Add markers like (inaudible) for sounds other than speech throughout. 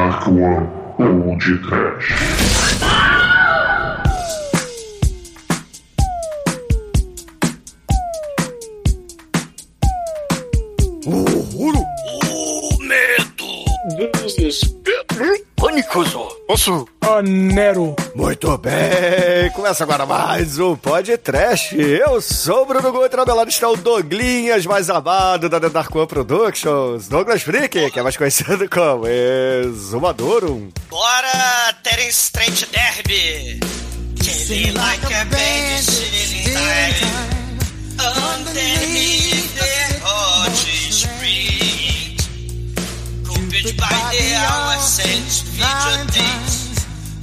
Dark One ou de Trash. Horror! O medo! Desespero! Pânicoso! Posso? Ó, Nero. Muito bem, começa agora mais um Pod Trash. Eu sou o Bruno Gutra, ao meu lado está o Douglinhas, mais amado da The Dark One Productions, Douglas Freak, que é mais conhecido como Exumadorum. Bora, Terence Trent Derby! Chilling like a baby, chilling like underneath the hot street. Cooped by the hour, sent video dates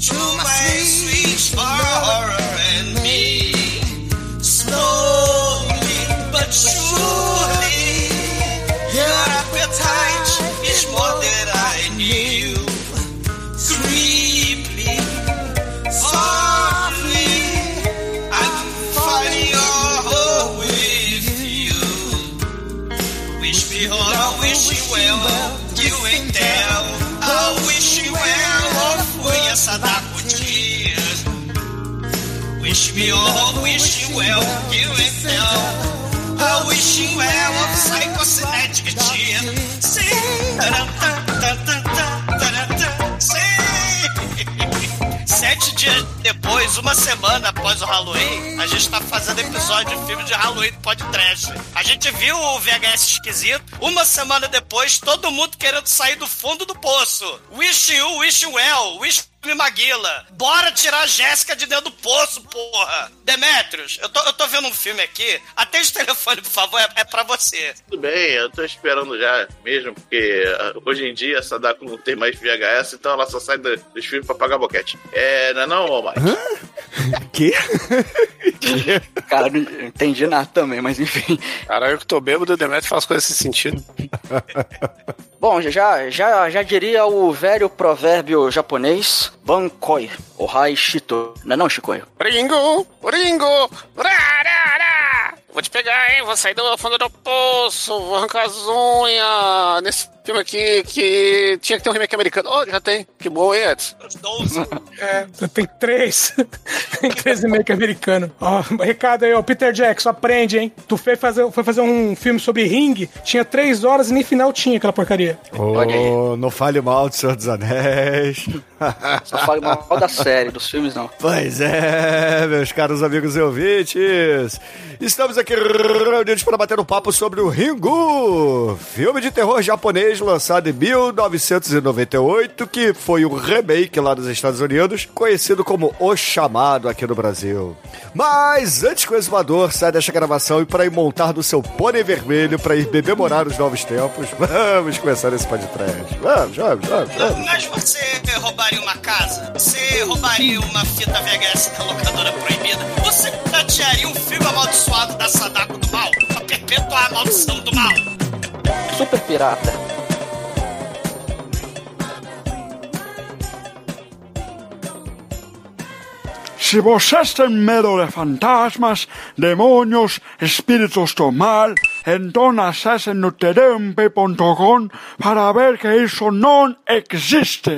to my sweet for horror and me. Me all, wish you well, you ain't there. I wish you well, tan, taran, tan, sim. Sete dias depois, uma semana após o Halloween, a gente tá fazendo episódio de filme de Halloween do podcast. A gente viu o VHS esquisito. Uma semana depois, todo mundo querendo sair do fundo do poço. Wish you, wish well, wish me Maguila. Bora tirar a Jéssica de dentro do poço, porra. Demetrios, eu tô, eu tô vendo um filme aqui. Atende o telefone, por favor, é, é pra você. Tudo bem, eu tô esperando já mesmo, porque uh, hoje em dia a Sadako não tem mais VHS, então ela só sai do- dos filmes pra pagar boquete. É, não é não, ô Que? (laughs) Cara, não entendi nada também, mas enfim. Cara, eu que tô bêbado, o Demetrio faz coisas sem sentido. (laughs) Bom, já, já, já diria o velho provérbio japonês, Bankoi, Ohai Shito. Não é não, Chicoio? Ringo! Ringo! Rarara! Vou te pegar, hein? Vou sair do fundo do poço, vou arrancar as unhas. Nesse filme aqui que tinha que ter um remake americano. Oh, já tem. Que bom, hein, Edson? Os 12. (laughs) É, tem três. (laughs) tem três remake americano. Ó, recado aí, ó. Peter Jackson, aprende, hein? Tu foi fazer, foi fazer um filme sobre ring, tinha três horas e nem final tinha aquela porcaria. Oh, não fale mal do Senhor dos Anéis. Só fale mal da série, dos filmes não. Pois é, meus caros amigos e ouvintes. Estamos aqui reunidos para bater um papo sobre o Ringu, filme de terror japonês lançado em 1998, que foi um remake lá nos Estados Unidos, conhecido como O Chamado aqui no Brasil. Mas antes que o exumador saia desta gravação e para ir montar no seu pônei vermelho para ir bebemorar os novos tempos, (laughs) vamos começar esse podcast. Vamos, vamos, vamos, vamos. Mas você roubaria uma casa? Você roubaria uma fita VHS da locadora proibida? Você pratearia um filme amaldiçoado da Sadako do mal? Pra perpetuar a maldição do mal? Super pirata. Se vocês têm medo de fantasmas, demônios, espíritos do mal, então acessem no tdmp.com para ver que isso não existe.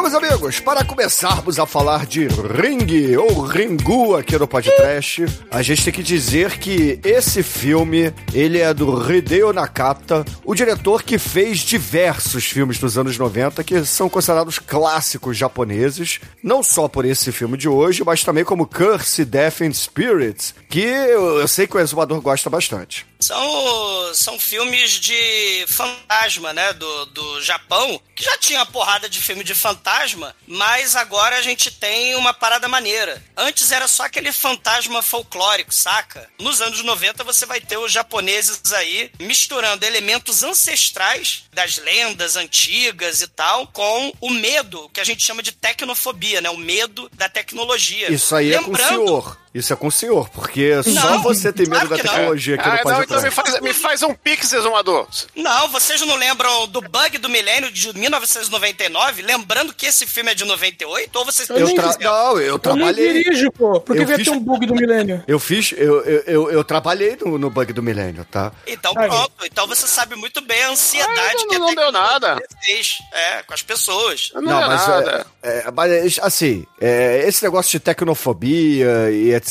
Vamos, amigos, para começarmos a falar de Ring ou Ringu aqui no podcast, a gente tem que dizer que esse filme, ele é do Hideo Nakata, o diretor que fez diversos filmes dos anos 90 que são considerados clássicos japoneses, não só por esse filme de hoje, mas também como Curse, Death and Spirits, que eu, eu sei que o exumador gosta bastante. São, são filmes de fantasma, né? Do, do Japão, que já tinha uma porrada de filme de fantasma, mas agora a gente tem uma parada maneira. Antes era só aquele fantasma folclórico, saca? Nos anos 90 você vai ter os japoneses aí misturando elementos ancestrais das lendas antigas e tal com o medo, que a gente chama de tecnofobia, né? O medo da tecnologia. Isso aí é com o senhor. Isso é com o senhor, porque só Não, você tem medo claro da que não. tecnologia aqui Ah, no não, então me podcast. faz, me faz um pix, exumador. Não, vocês não lembram do bug do milênio de 1999? Lembrando que esse filme é de 98? Ou vocês Eu Eu tra... Não, eu Eu trabalhei. dirijo, pô. Por que Eu vai fiz- ter um bug do milênio? Eu fiz, eu, eu, eu, eu trabalhei no, no bug do milênio, tá? Então Aí. pronto, então você sabe muito bem a ansiedade Ah, não- que não deu tecnologia nada. fez é, com as pessoas. Não, Não, é mas, nada. é, é, mas assim, é, esse negócio de tecnofobia e etc.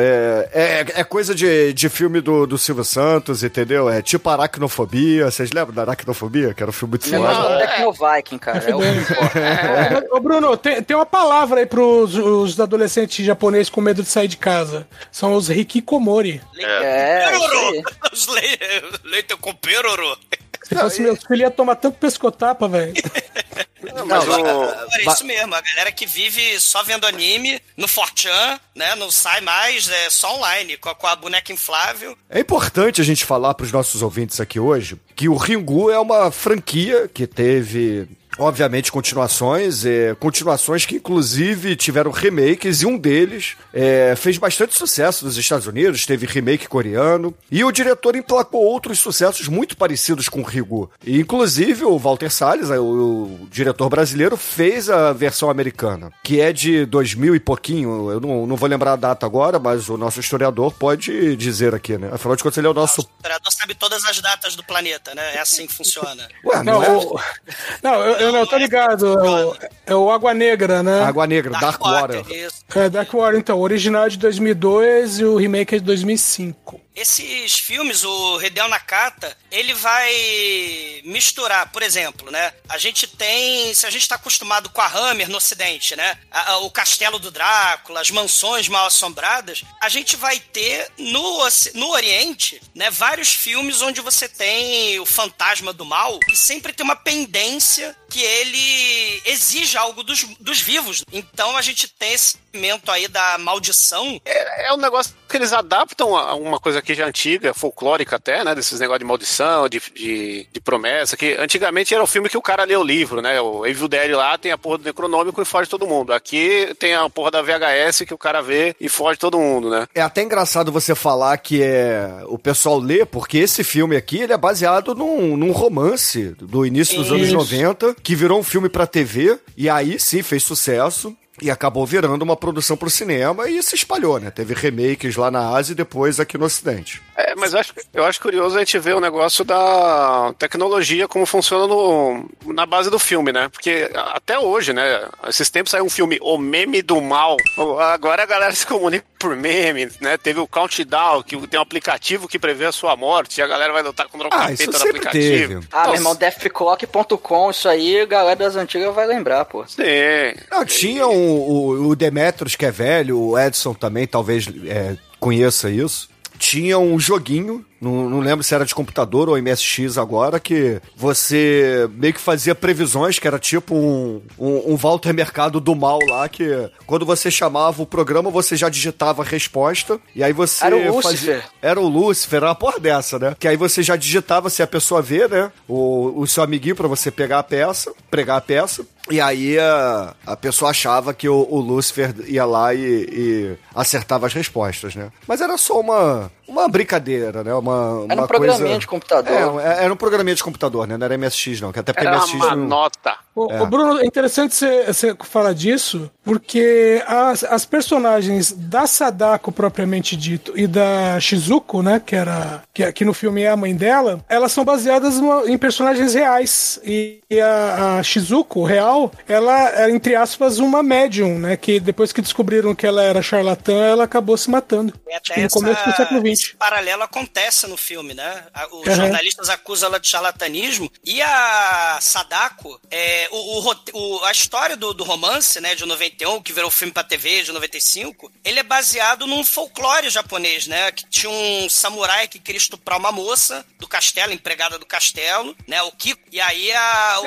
é, é, é coisa de, de filme do, do Silvio Santos, entendeu? É tipo aracnofobia. Vocês lembram da aracnofobia? Que era um filme muito foda. do Tecno Viking, cara. É o Ô, Bruno, tem, tem uma palavra aí pros os adolescentes japoneses com medo de sair de casa. São os hikikomori. É, aí. Os le- Leite com peroro. Se fosse meu filho, ia tomar tanto pescotapa, velho. (laughs) Mas o- É isso mesmo, a galera que vive só vendo anime no Fortran, né? Não sai mais, é só online, com a, com a boneca inflável. É importante a gente falar para os nossos ouvintes aqui hoje que o Ringu é uma franquia que teve. Obviamente, continuações, é, continuações que inclusive tiveram remakes, e um deles é, fez bastante sucesso nos Estados Unidos, teve remake coreano, e o diretor emplacou outros sucessos muito parecidos com o Ringu. E, inclusive, o Walter Salles, o, o diretor brasileiro, fez a versão americana, que é de 2000 e pouquinho, eu não, não vou lembrar a data agora, mas o nosso historiador pode dizer aqui, né? Afinal de contas, ele é o nosso. O historiador sabe todas as datas do planeta, né? É assim que funciona. Ué, Não, não, é? o- não eu, eu não, eu tô ligado. É o, é o Água Negra, né? Água Negra, Dark, Water. isso. É, Dark Water, então. O original é de 2002 e o remake é de 2005. Esses filmes, o Hideo Nakata, ele vai misturar, por exemplo, né? A gente tem, se a gente está acostumado com a Hammer no Ocidente, né? A- a- o castelo do Drácula, as mansões mal assombradas, a gente vai ter no, no Oriente, né? Vários filmes onde você tem o fantasma do mal e sempre tem uma pendência que ele exige algo dos, dos vivos. Então a gente tem esse elemento aí da maldição É, é um negócio que eles adaptam a uma coisa já é antiga, folclórica até, né? Desses negócios de maldição, de, de, de promessa, que antigamente era o filme que o cara lê o livro, né? O Evil Dead lá tem a porra do Necronômico e foge todo mundo. Aqui tem a porra da VHS que o cara vê e foge todo mundo, né? É até engraçado você falar que é o pessoal lê, porque esse filme aqui ele é baseado num, num romance do início dos anos Isso. 90, que virou um filme pra TV, e aí sim fez sucesso. E acabou virando uma produção pro cinema e se espalhou, né? Teve remakes lá na Ásia e depois aqui no Ocidente. É, mas eu acho, eu acho curioso a gente ver o negócio da tecnologia, como funciona no, na base do filme, né? Porque até hoje, né? Esses tempos saiu um filme O Meme do Mal. Agora a galera (laughs) se comunica por meme, né? Teve o Countdown, que tem um aplicativo que prevê a sua morte, e a galera vai lutar contra o Ah, isso capeta do sempre aplicativo. teve. Ah, Então, meu irmão, deathclock.com, isso aí, a galera das antigas vai lembrar, pô. Sim. Não, tinha o, o, o Demetrius, que é velho, o Edson também talvez é, conheça isso. Tinha um joguinho, não, não lembro se era de computador ou MSX agora, que você meio que fazia previsões, que era tipo um, um, um Walter Mercado do mal lá, que quando você chamava o programa, você já digitava a resposta, e aí você Era o fazia... Lúcifer. Era o Lúcifer, era uma porra dessa, né? Que aí você já digitava se a pessoa vê, né? O, o seu amiguinho pra você pegar a peça, pregar a peça. E aí a, a pessoa achava que o, o Lúcifer ia lá e, e acertava as respostas, né? Mas era só uma, uma brincadeira, né? Uma, Era um uma programinha coisa... de computador. É, era um programinha de computador, né? Não era MSX, não. Que até Era MSX uma não... nota. Ô, ô, Bruno, é interessante você falar disso, porque as, as personagens da Sadako, propriamente dito, e da Shizuko, né, que era que, que no filme é a mãe dela, elas são baseadas no- em personagens reais. E, e a, a Shizuko, real, ela era, entre aspas, uma médium, né, que depois que descobriram que ela era charlatã, ela acabou se matando. Que no essa- começo do século esse paralelo acontece no filme, né? Os Uhum. jornalistas acusam ela de charlatanismo e a Sadako, é, o, o o- a história do, do romance, né, de 91, que virou filme pra TV de 95, ele é baseado num folclore japonês, né? Que tinha um samurai que queria estuprar uma moça do castelo, empregada do castelo, né? O Kiko. E aí a. o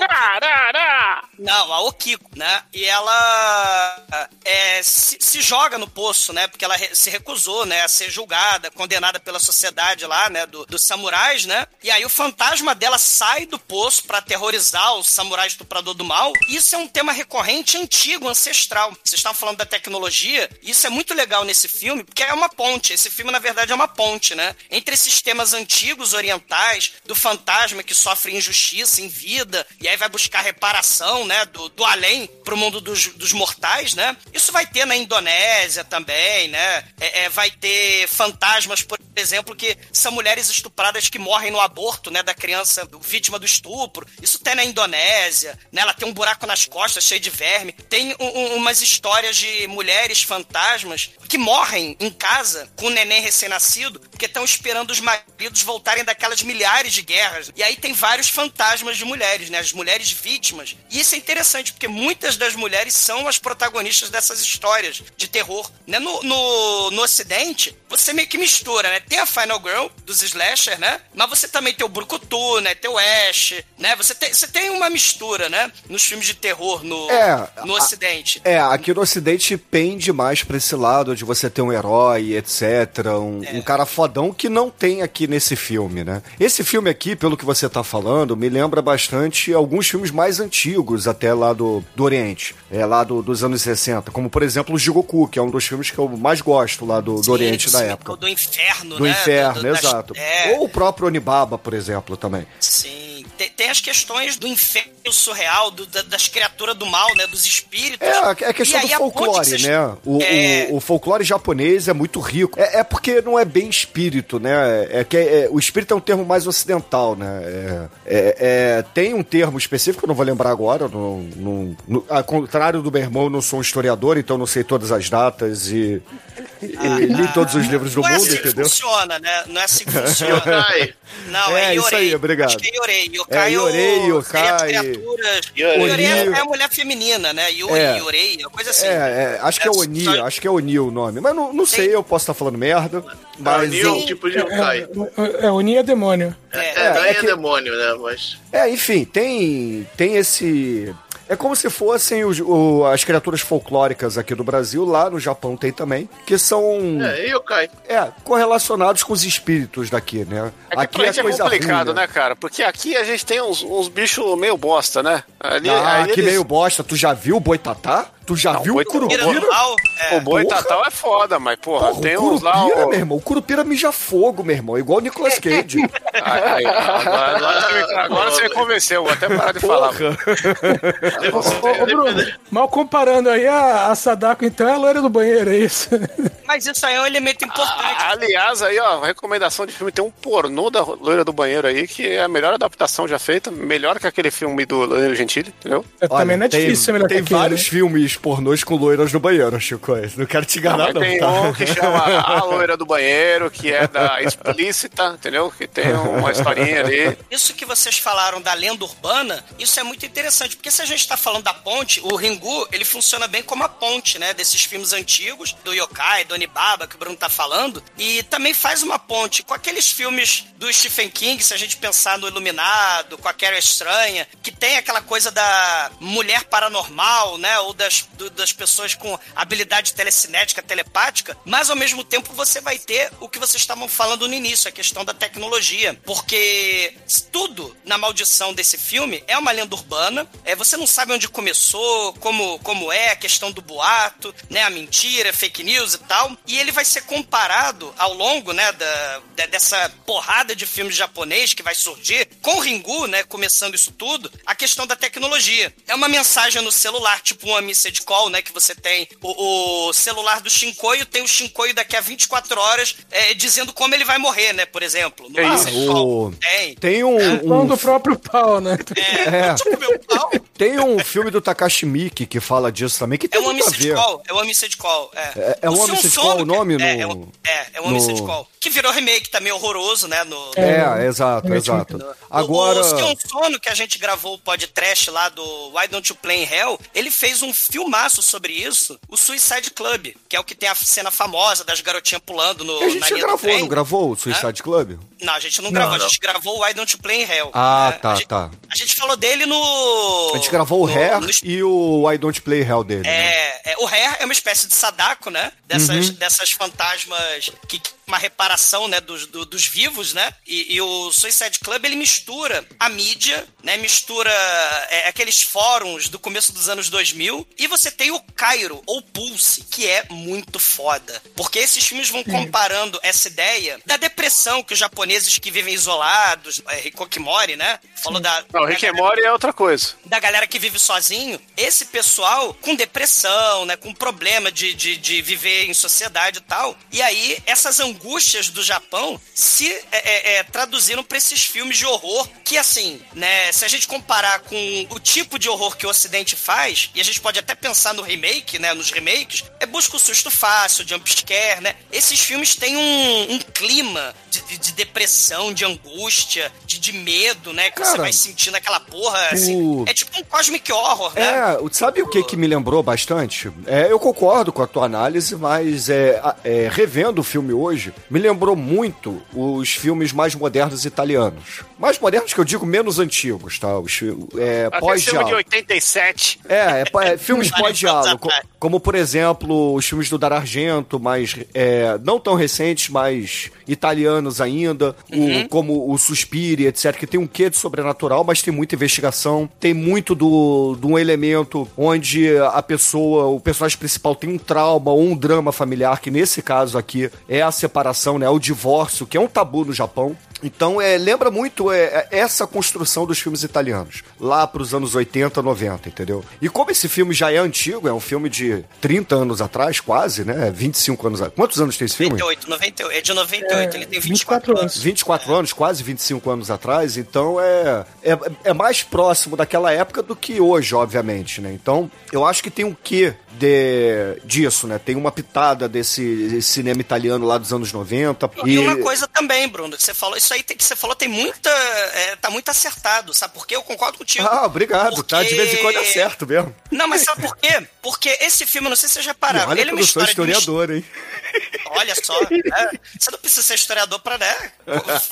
não, a Okiko, né? E ela é, se, se joga no poço, né? Porque ela re- se recusou, né? A ser julgada, condenada condenada pela sociedade lá, né? Do, dos samurais, né? E aí o fantasma dela sai do poço pra aterrorizar o samurai estuprador do mal. Isso é um tema recorrente, antigo, ancestral. Vocês estavam falando da tecnologia, isso é muito legal nesse filme, porque é uma ponte. Esse filme, na verdade, é uma ponte, né? Entre esses temas antigos, orientais, do fantasma que sofre injustiça em vida, e aí vai buscar reparação, né? Do, do além pro mundo dos, dos mortais, né? Isso vai ter na Indonésia também, né? É, é, vai ter fantasmas, por exemplo, que são mulheres estupradas que morrem no aborto, né? Da criança vítima do estupro. Isso tem na Indonésia, né? Ela tem um buraco nas costas cheio de verme. Tem um- um- umas histórias de mulheres fantasmas que morrem em casa com um neném recém-nascido porque estão esperando os maridos voltarem daquelas milhares de guerras. E aí tem vários fantasmas de mulheres, né? As mulheres vítimas. E isso é interessante, porque muitas das mulheres são as protagonistas dessas histórias de terror. Né? No, no, no Ocidente, você meio que mistura, né? Tem a Final Girl, dos slasher, né? Mas você também tem o Brucutu, né? Tem o Ash, né? Você tem, você tem uma mistura, né? Nos filmes de terror no, É, no a- Ocidente. É, aqui no Ocidente pende mais pra esse lado de você ter um herói, etc. Um, É. um cara fodão que não tem aqui nesse filme, né? Esse filme aqui, pelo que você tá falando, me lembra bastante alguns filmes mais antigos, até lá do, do Oriente. É, lá do- dos anos 60. Como, por exemplo, o Jigoku, que é um dos filmes que eu mais gosto lá do, do Sim, Oriente da época. Do inferno, Do né? inferno, das- exato. É, Ou o próprio Onibaba, por exemplo, também. sim. Tem, as questões do inferno surreal, do- da- das criaturas do mal, né? Dos espíritos. É, a- é a questão do folclore, né? O, É. o, o folclore japonês é muito rico. É, é porque não é bem espírito, né? É que é- o espírito é um termo mais ocidental, né? É, é- é- tem um termo específico, eu não vou lembrar agora. Não, não- no- ao contrário do meu irmão, eu não sou um historiador, então não sei todas as datas e, e li todos os livros do não é mundo, assim que entendeu? funciona, né? Não é assim que funciona. (laughs) Não, é, É, isso Yorei. aí, obrigado. Acho que é Yorei. Yokai É, é, o- Yorei, Yokai. criaturas. Yorei. Yorei é, é a mulher feminina, né? Yuri, É. Yorei, uma coisa assim. É, é, acho que é É, Oni, acho que é Oni o nome. Mas não, não sei, eu posso estar falando merda. Mas Mas é um tipo de yokai. É, é Oni é demônio. É, É, é é, que- demônio, né? Mas. É, enfim, tem, tem esse. É como se fossem os- o- as criaturas folclóricas aqui do Brasil, lá no Japão tem também, que são É, yokai. é, correlacionados com os espíritos daqui, né? É que aqui pra gente é complicado, ruim, né, cara? Porque aqui a gente tem uns, uns bichos meio bosta, né? Ali, Ah, que eles- meio bosta. Tu já viu o Boitatá? Tu já Não, viu o Boitatá- Curupira? é. O boi porra. tatal é foda, mas, porra, Porra, tem o uns lá. Curupira, ó- meu irmão. O Curupira mija fogo, meu irmão. Igual o Nicolas (laughs) Cage. Ai, ai, agora, agora você me, agora você me convenceu, vou até parar de falar. Porra. (laughs) Ô, ô, Bruno, mal comparando aí, a, a Sadako então é a loira do banheiro, é isso? (laughs) Mas isso aí é um elemento importante. Ah, aliás, aí, ó, recomendação de filme: tem um pornô da Loira do Banheiro aí, que é a melhor adaptação já feita, melhor que aquele filme do Loiro Gentili, entendeu? Também não é tem- difícil ser melhor Tem que aquele, vários né? filmes pornôs com loiras no banheiro, Chico. Não quero te enganar, não, tem tá? um que chama A Loira do Banheiro, que é da explícita, entendeu? Que tem uma historinha ali. Isso que vocês falaram da lenda urbana, isso é muito interessante, porque se a gente tá falando da ponte, o Ringu, ele funciona bem como a ponte, né, desses filmes antigos, do Yokai, do Onibaba, que o Bruno tá falando, e também faz uma ponte com aqueles filmes do Stephen King, se a gente pensar no Iluminado, com a Carrie Estranha, que tem aquela coisa da mulher paranormal, né, ou das, do- das pessoas com habilidade telecinética, telepática, mas ao mesmo tempo você vai ter o que vocês estavam falando no início, a questão da tecnologia, porque tudo na maldição desse filme é uma lenda urbana, é, você não sabe onde começou, como, como é a questão do boato, né, a mentira, fake news e tal, e ele vai ser comparado ao longo, né, da, da- dessa porrada de filmes japonês que vai surgir, com Ringu, né, começando isso tudo, a questão da tecnologia. É uma mensagem no celular, tipo uma message call, né, que você tem o, o celular do Shinkoio, tem o Shinkoio daqui a 24 horas é, dizendo como ele vai morrer, né, por exemplo. No É isso. call. O- Tem. Tem um, Mão um- do próprio pau, né? É, (laughs) É. tipo meu pau. tem um filme do Takashi Miike que fala disso também, que É tem uma muito a message ver. call, é uma message call. É, É- é O uma message call o nome é, no- É, um- é, é uma no- message call. Que virou remake também horroroso, né? No, É, exato, É, exato. O- Agora. O Sion Sono, que a gente gravou o podcast lá do Why Don't You Play in Hell, ele fez um filmaço sobre isso, o Suicide Club, que é o que tem a cena famosa das garotinhas pulando no, A gente na já linha gravou, trem. não gravou o Suicide Club? Não, a gente não, Não, gravou, não. a gente gravou o Why Don't You Play in Hell. Ah, né? tá, a gente, tá. A gente falou dele no... A gente gravou o no- Hair no e o I Don't Play Hell dele. né? É, é, o Hair é uma espécie de Sadako, né? Dessas, Uhum. dessas fantasmas que que- uma reparação, né, dos, do- dos vivos, né? E, e o Suicide Club ele mistura a mídia, né? Mistura é, aqueles fóruns do começo dos anos 2000 e você tem o Cairo ou Pulse, que é muito foda, porque esses filmes vão comparando essa ideia da depressão que os japoneses que vivem isolados, é, Hikokimori, né? Falou da Não, da galera- é outra coisa. da galera que vive sozinho, esse pessoal com depressão, né, com problema de, de, de viver em sociedade e tal. E aí, essas angústias do Japão se é, é, é, traduziram pra esses filmes de horror que, assim, né, se a gente comparar com o tipo de horror que o Ocidente faz, e a gente pode até pensar no remake, né, nos remakes, é busca o susto fácil, jump scare, né? Esses filmes têm um, um clima de, de- de depressão, de angústia, de, de medo, né, que você Cara, vai sentindo aquela porra, assim, o- é tipo um cosmic horror, né? É, o- sabe o que que me lembrou bastante? É, eu concordo com a tua análise, mas é, é, revendo o filme hoje, me lembrou muito os filmes mais modernos italianos. Mais modernos que eu digo, menos antigos, tá? Os, é, Aquele filme de pós-diálogo. 87. É, é, é, filmes (laughs) pós-diálogo, co- como por exemplo os filmes do Dar Argento, mas é, não tão recentes, mas italianos ainda, Uhum. o- como o Suspire, etc, que tem um quê de sobrenatural, mas tem muita investigação, tem muito do, de um elemento onde a pessoa, o personagem principal tem um trauma ou um drama familiar, que nesse caso aqui é a separação, né, o divórcio, que é um tabu no Japão. Então, é, lembra muito é, é, essa construção dos filmes italianos, lá pros anos 80, 90, entendeu? E como esse filme já é antigo, é um filme de 30 anos atrás, quase, né? 25 anos atrás. Quantos anos tem esse filme? 98, 98, é de 98, ele tem 24, 24 anos. 24 anos, quase 25 anos atrás, então é, é, é mais próximo daquela época do que hoje, obviamente, né? Então, eu acho que tem um quê de, disso, né? Tem uma pitada desse, desse cinema italiano lá dos anos 90. E uma coisa também, Bruno, que você falou, isso aí tem, que você falou tem muita. é, tá muito acertado, sabe por quê? Eu concordo contigo. Ah, obrigado, tá? De vez em quando é Porque- certo mesmo. Não, mas sabe por quê? Porque esse filme, eu não sei se vocês já E pararam, olha ele é que uma eu não sou história de um historiador, hein? Olha só, (laughs) né? você não precisa ser historiador pra né,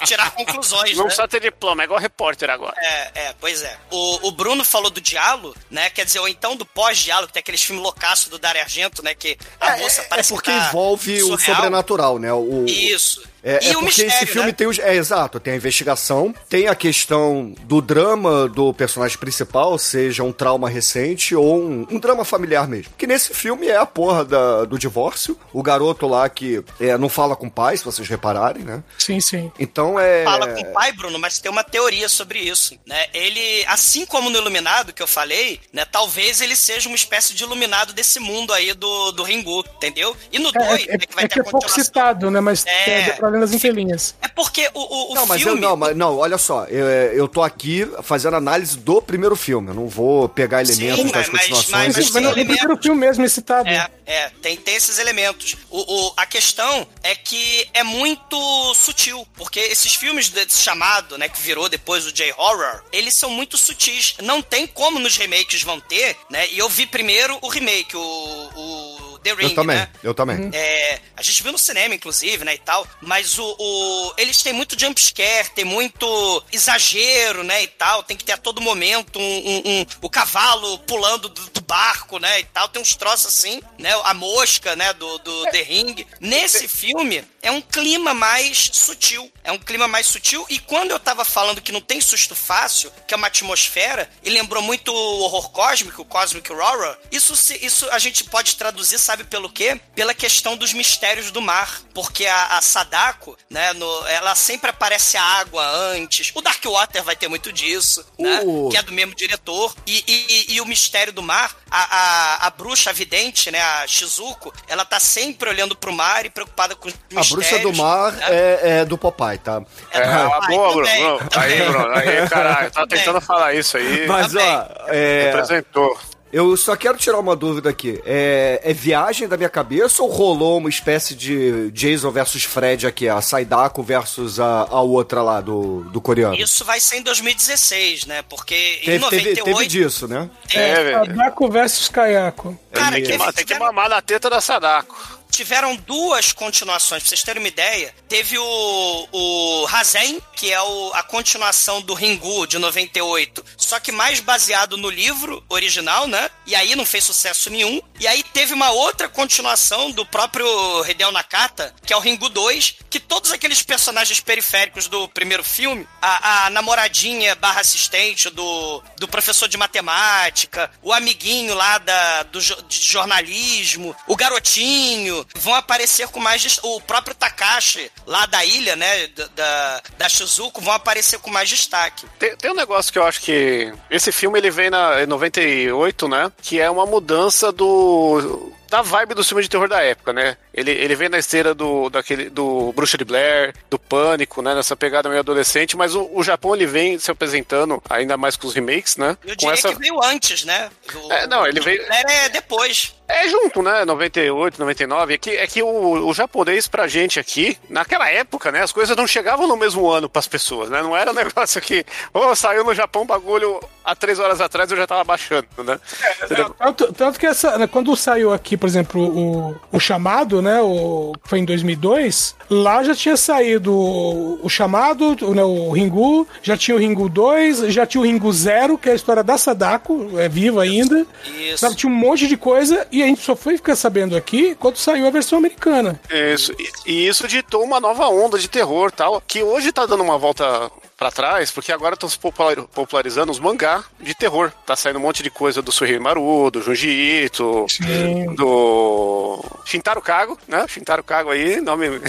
tirar conclusões, Não né? precisa ter diploma, é igual repórter agora. É, é, pois é. O, o Bruno falou do diálogo, né? Quer dizer, ou então do pós-diálogo, que tem aqueles filmes loucaço do Dario Argento, né? Que a moça É parece porque que tá envolve o surreal. sobrenatural, né? O, Isso. É, e é o porque mistério, esse filme né? tem os. É, exato, tem a investigação, tem a questão do drama do personagem principal, seja um trauma recente ou um, um drama familiar mesmo. Que nesse filme é a porra da- do divórcio. O garoto lá que é, não fala com o pai, se vocês repararem, né? Sim, sim. Então é. Fala com o pai, Bruno, mas tem uma teoria sobre isso, né? Ele, assim como no Iluminado que eu falei, né? Talvez ele seja uma espécie de iluminado desse mundo aí do, do Ringu, entendeu? E no 2, É, é, né, que vai é ter que a é pouco citado, né? Mas É. é, nas entrelinhas. É porque o, o, o Não, mas eu filme... não, mas não, olha só, eu, eu tô aqui fazendo análise do primeiro filme, eu não vou pegar elementos Sim, das mas- continuações. mas- Mas, mas no, no elementos. primeiro filme mesmo é citado. É, é, tem, tem esses elementos. O, o- a questão é que é muito sutil, porque esses filmes desse chamado, né, que virou depois o J-Horror, eles são muito sutis. Não tem como nos remakes vão ter, né? E eu vi primeiro o remake, o, o The Ring, Eu também, né? eu também. É, a gente viu no cinema, inclusive, né, e tal, mas o, o- eles têm muito jump scare, tem muito exagero, né, e tal, tem que ter a todo momento um, um- um- o cavalo pulando do, do barco, né, e tal, tem uns troços assim, né, a mosca, né, do, do The Ring. Nesse filme, é um clima mais sutil, é um clima mais sutil, e quando eu tava falando que não tem susto fácil, que é uma atmosfera, e lembrou muito o horror cósmico, o Cosmic Horror, isso, isso a gente pode traduzir, sabe pelo quê? Pela questão dos mistérios do mar, porque a, a Sadako, né, no- ela sempre aparece a água antes, o Darkwater vai ter muito disso, né, O- que é do mesmo diretor, e, e- e- o mistério do mar, a, a, a bruxa vidente, né, a Shizuko, ela tá sempre olhando pro mar e preocupada com os mistérios. Bruxa do mar né? é, é do Popeye, tá? É, ah, Popeye, boa, Bruno. também, Bruno. também. Aí, Bruno. Aí, (laughs) caralho, eu tava Também. tentando falar isso aí. Mas, Tá ó, é, Representou. eu só quero tirar uma dúvida aqui. É, é viagem da minha cabeça ou rolou uma espécie de Jason versus Fred aqui, a Saidako versus a, a outra lá do, do coreano? Isso vai ser em 2016, né? Porque em Teve, teve, 98 teve disso, né? É, velho. Sadako versus Kayako. Cara, Tem que, tem que mamar na teta da Sadako. Tiveram duas continuações. Pra vocês terem uma ideia, teve o, o Razen, que é o- a continuação do Ringu de 98, só que mais baseado no livro original, né? E aí não fez sucesso nenhum. E aí teve uma outra continuação do próprio Hideo Nakata, que é o Ringu 2, que todos aqueles personagens periféricos do primeiro filme, a, a namoradinha barra assistente do, do professor de matemática, o amiguinho lá da, do de jornalismo, o garotinho, vão aparecer com mais. O próprio Takashi, lá da ilha, né? Da, da, da Shizuko, vão aparecer com mais destaque. Tem, tem um negócio que eu acho que. Esse filme ele vem na, em 98, né? Que é uma mudança do. Da vibe do filme de terror da época, né? Ele, ele vem na esteira do, daquele, do Bruxa de Blair, do Pânico, né? Nessa pegada meio adolescente, mas o, o Japão ele vem se apresentando, ainda mais com os remakes, né? Eu com diria essa... que veio antes, né? O- É, não, ele veio- Hitler É depois. É junto, né? 98, 99. É que, é que o, o japonês pra gente aqui, naquela época, né? As coisas não chegavam no mesmo ano pras pessoas, né? Não era um (laughs) negócio que, ô, saiu no Japão bagulho há três horas atrás eu já tava baixando, né? Entendeu? Tanto, tanto que essa, né, quando saiu aqui, por exemplo, o, o chamado, né? O, foi em 2002, lá já tinha saído o, o chamado, o, né, o Ringu, já tinha o Ringu 2, já tinha o Ringu 0, que é a história da Sadako, é viva ainda. Isso. Sabe, tinha um monte de coisa e a gente só foi ficar sabendo aqui quando saiu a versão americana. Isso. E, e isso ditou uma nova onda de terror tal, que hoje tá dando uma volta pra trás, porque agora estão se popular- popularizando os mangá de terror. Tá saindo um monte de coisa do Suhei Maru, do Junji Ito, Sim. do Shintaro Kago, né? Shintaro Kago aí, nome (laughs)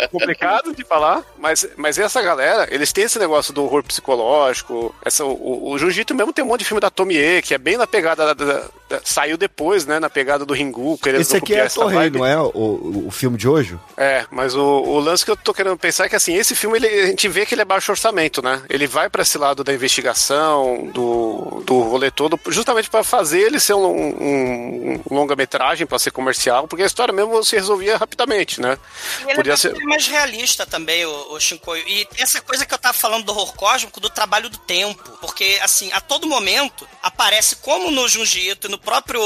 é complicado de falar, mas, mas essa galera, eles têm esse negócio do horror psicológico, essa, o, o Jiu-Jitsu mesmo tem um monte de filme da Tomie, que é bem na pegada da, da- da- saiu depois, né, na pegada do Ringu, querendo Esse aqui é a vibe. não é? O, o, o filme de hoje? É, mas o, o lance que eu tô querendo pensar é que assim, esse filme ele, gente vê que ele é baixo orçamento, né? Ele vai pra esse lado da investigação, do, do rolê todo, justamente pra fazer ele ser um, um- um longa-metragem, pra ser comercial, porque a história mesmo se resolvia rapidamente, né? E ele Podia é ser. mais realista também, o, o Shinkoio. E tem essa coisa que eu tava falando do horror cósmico, do trabalho do tempo. Porque, assim, a todo momento aparece, como no Junji Ito e no próprio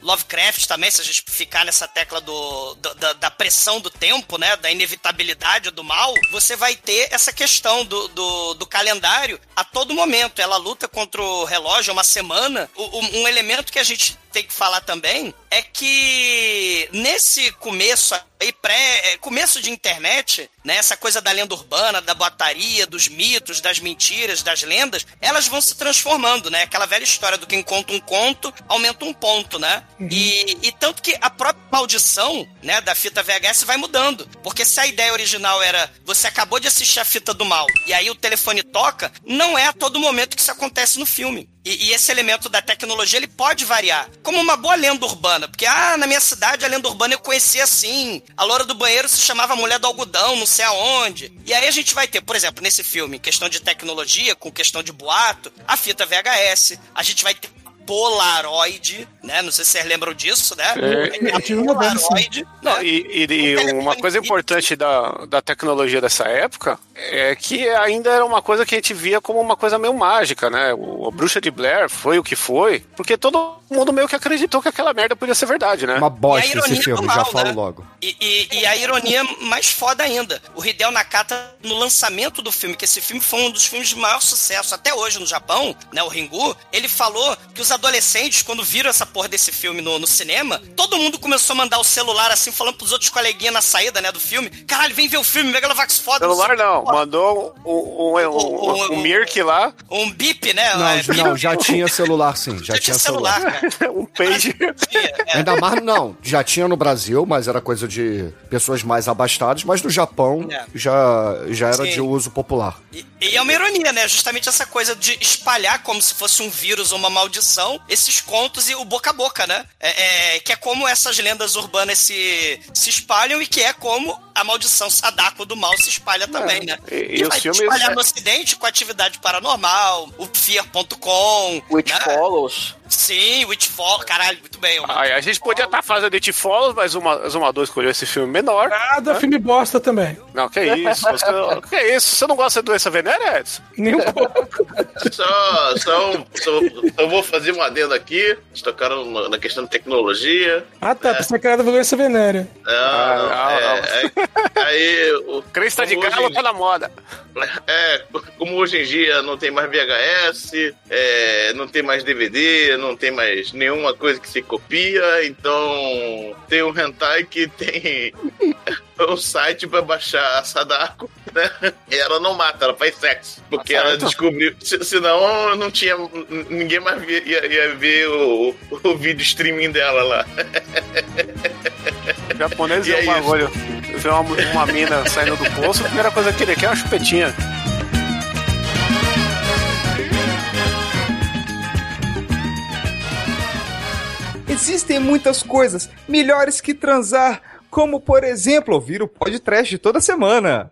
Lovecraft também, se a gente ficar nessa tecla do, do- da, da pressão do tempo, né? Da inevitabilidade do mal, você vai ter essa questão do, do, do calendário a todo momento. Ela luta contra o relógio uma semana. O- o- um elemento que a gente tem que falar também é que nesse começo aí, pré, é, começo de internet, né, essa coisa da lenda urbana, da boataria, dos mitos, das mentiras, das lendas, elas vão se transformando, né? Aquela velha história do quem conta um conto aumenta um ponto, né? E, e tanto que a própria maldição, né, da fita VHS vai mudando, porque se a ideia original era você acabou de assistir a fita do mal e aí o telefone toca, não é a todo momento que isso acontece no filme. E, e esse elemento da tecnologia ele pode variar. Como uma boa lenda urbana. Porque, ah, na minha cidade a lenda urbana eu conhecia assim. A loura do banheiro se chamava Mulher do Algodão, não sei aonde. E aí a gente vai ter, por exemplo, nesse filme, questão de tecnologia, com questão de boato, a fita VHS. A gente vai ter Polaroid, né? Não sei se vocês lembram disso, né? É. Polaroid. Não, né? e, e- e O uma coisa telefone importante da, da tecnologia dessa época é que ainda era uma coisa que a gente via como uma coisa meio mágica, né? O, a Bruxa de Blair foi o que foi, porque todo mundo meio que acreditou que aquela merda podia ser verdade, né? Uma E a bosta ironia esse filme, mal, já falo né? logo. E, e- e a ironia mais foda ainda. O Hideo Nakata, no lançamento do filme, que esse filme foi um dos filmes de maior sucesso até hoje no Japão, né? O Ringu, ele falou que os adolescentes, quando viram essa porra desse filme no, no cinema, todo mundo começou a mandar o celular assim, falando pros outros coleguinhas na saída, né, do filme. Caralho, vem ver o filme, Megalovax foda. Celular não, quê." Mandou um, um, um, um, um Mirk lá, Um bip, né? Não, É, não, já tinha celular sim, já, já tinha celular, cara. (laughs) um page. É. Ainda mais, não, já tinha no Brasil, mas era coisa de pessoas mais abastadas, mas no Japão É. já, já era Sim. de uso popular. E, e é uma ironia, né? Justamente essa coisa de espalhar como se fosse um vírus ou uma maldição, esses contos e o boca a boca, né? É, é, que é como essas lendas urbanas se, se espalham e que é como a maldição Sadako do mal se espalha também, né? E- E, e os vai filmes- espalhar no ocidente com atividade paranormal, o Fear.com. Which né? Follows. Sim, Witch Fall, caralho, muito bem. a gente podia estar fazendo It Follows, mas uma Zumador escolheu esse filme menor. Nada, filme bosta também. Não, que isso. Você, (laughs) que isso? Você não gosta de doença venérea, Edson? Nem um (laughs) pouco. Só, só, só, só vou fazer um adendo aqui. Eles tocaram na- na questão de tecnologia. Ah, tá. Pensei que era doença venérea. Não, Ah, não, não, é, não. é- aí, o, (laughs) Crista de como galo tá na moda. É, como hoje em dia não tem mais VHS, é, não tem mais DVD, não tem mais nenhuma coisa que se copia, então tem um hentai que tem (laughs) um site pra baixar a Sadako, né? E ela não mata, ela faz sexo. Porque ela descobriu. se- Senão não tinha. Ninguém mais via- ia, ia ver o, o vídeo streaming dela lá. O japonês E é é um bagulho. Vê uma, uma mina saindo do poço, a primeira coisa que ele quer é uma chupetinha. Existem muitas coisas melhores que transar, como por exemplo ouvir o podcast toda semana.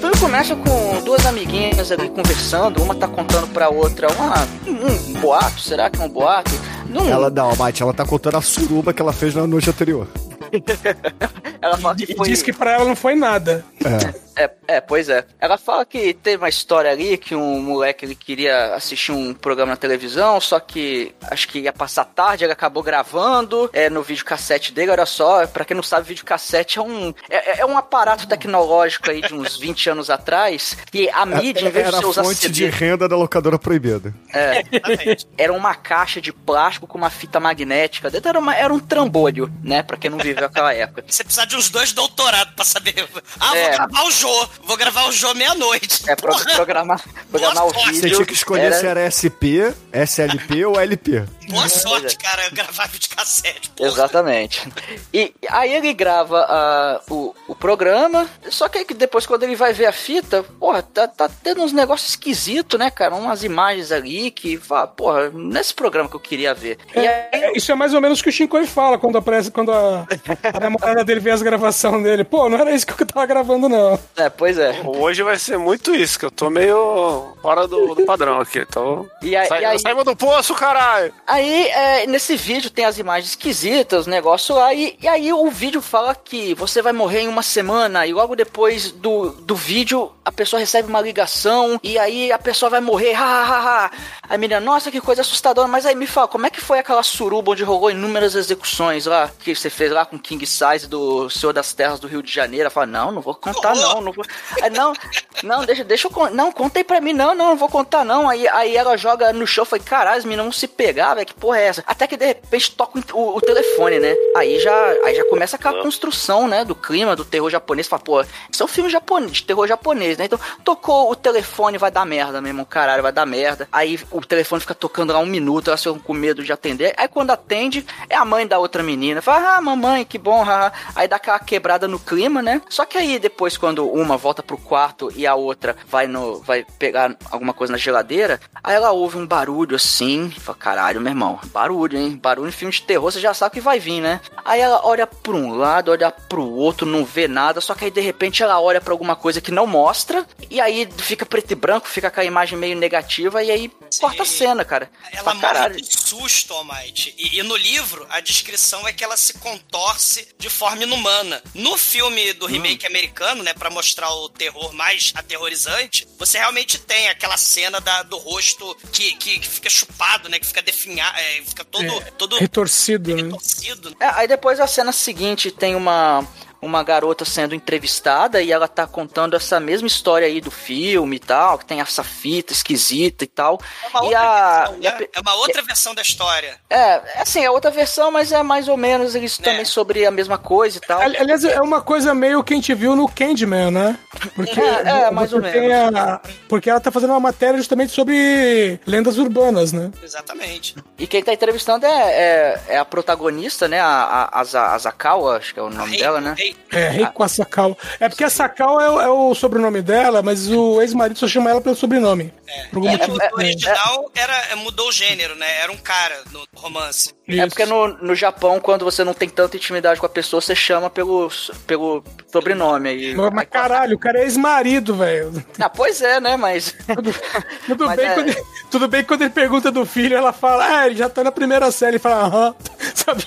Tudo começa com duas amiguinhas ali conversando, uma tá contando pra outra uma, um boato, será que é um boato? Não, Ela não, Mate, ela tá contando a suruba que ela fez na noite anterior. (laughs) ela fala que E foi... diz que pra ela não foi nada. É. É, é, pois é. Ela fala que teve uma história ali que um moleque ele queria assistir um programa na televisão, só que acho que ia passar tarde, ele acabou gravando é, no videocassete dele. Olha só, pra quem não sabe, videocassete é um, é, é um aparato tecnológico aí de uns 20 anos atrás que a mídia, em vez de Era você usar fonte CD, de renda da locadora proibida. é, Exatamente. era uma caixa de plástico com uma fita magnética. dentro Era, uma, era um trambolho, né? Pra quem não viveu aquela época. Você precisa de uns dois doutorados pra saber. Ah, É. vou gravar o Jô. Vou gravar o Jô meia-noite. É pro, programar, programar o sorte. vídeo. Você tinha que escolher era- se era SP, SLP ou LP. Boa sorte, é. cara, gravar videocassete. Porra. Exatamente. E aí ele grava ah, o, o programa, só que aí que depois quando ele vai ver a fita, porra, tá, tá tendo uns negócios esquisitos, né, cara? Umas imagens ali que, fala, porra, nesse programa que eu queria ver. E aí, É, isso é mais ou menos o que o Shinkoi fala quando aparece, quando a, a namorada dele vê as gravações dele. Pô, não era isso que eu tava gravando, não. é, pois é. Hoje vai ser muito isso, que eu tô meio fora do, do padrão aqui. Tô... E aí- Sai- e aí- Saímos do poço, caralho! Aí, é, nesse vídeo tem as imagens esquisitas, os negócios lá, e, e aí o vídeo fala que você vai morrer em uma semana, e logo depois do, do vídeo a pessoa recebe uma ligação, e aí a pessoa vai morrer, ha, ha, ha, ha. A menina, nossa, que coisa assustadora, mas aí me fala, como é que foi aquela suruba onde rolou inúmeras execuções lá, que você fez lá com King Size do Senhor das Terras do Rio de Janeiro? Ela fala, não, não vou contar não, não vou... Aí, não, não, deixa, deixa eu... Não, conta aí pra mim, não, não, não vou contar não. Aí, aí ela joga no chão, foi caralho, as meninas vão se pegar, velho, que porra é essa? Até que de repente toca o, o- telefone, né? Aí já, aí já começa aquela construção, né, do clima, do terror japonês. Fala, pô, isso é um filme japonês, de terror japonês, né? Então, tocou o telefone, vai dar merda, meu irmão, caralho, vai dar merda. Aí o telefone fica tocando lá um minuto, elas ficam com medo de atender. Aí quando atende, é a mãe da outra menina. Fala, ah, mamãe, que bom, haha. Aí dá aquela quebrada no clima, né? Só que aí depois, quando uma volta pro quarto e a outra vai no vai pegar alguma coisa na geladeira, aí ela ouve um barulho assim, fala, caralho, meu irmão, barulho, hein? Barulho em filme de terror, você já sabe que vai vir, né? Aí ela olha pra um lado, olha pro outro, não vê nada, só que aí de repente ela olha pra alguma coisa que não mostra, e aí fica preto e branco, fica com a imagem meio negativa, e aí corta a cena, cara. Ela morre caralho. de susto, Almighty. E, e no livro, a descrição é que ela se contorce de forma inumana. No filme do remake americano, né, pra mostrar o terror mais aterrorizante, você realmente tem aquela cena da- do rosto que, que, que fica chupado, né, que fica definhado, fica todo, É, todo Retorcido, né? retorcido. É, aí depois a cena seguinte tem uma uma garota sendo entrevistada e ela tá contando essa mesma história aí do filme e tal, que tem essa fita esquisita e tal. É uma e outra a, versão, a né? É uma outra versão da história. é, assim, é outra versão, mas é mais ou menos eles também sobre a mesma coisa e tal. Ali- Aliás, é uma coisa meio que a gente viu no Candyman, né? Porque, É, é, mais ou porque tem a- porque ela tá fazendo uma matéria justamente sobre lendas urbanas, né? Exatamente. E quem tá entrevistando é, é, é a protagonista, né? A, a, a, Za- a Zakawa, acho que é o nome Rei- dela, né? Rei Rei. É, Reiko Asakawa. É porque a Sakawa é, o- é o sobrenome dela, mas o ex-marido só chama ela pelo sobrenome. Por algum É, motivo. o original era, é, mudou o gênero, né? Era um cara no romance. É porque no, no Japão, quando você não tem tanta intimidade com a pessoa, você chama pelo, pelo sobrenome aí. Mas, mas caralho, o cara é ex-marido, velho. Ah, pois é, né? Mas. (laughs) Tudo Mas bem, é- quando ele, tudo bem que quando ele pergunta do filho, ela fala, ah, ele já tá na primeira série. Ele fala, aham. (laughs) Sabe?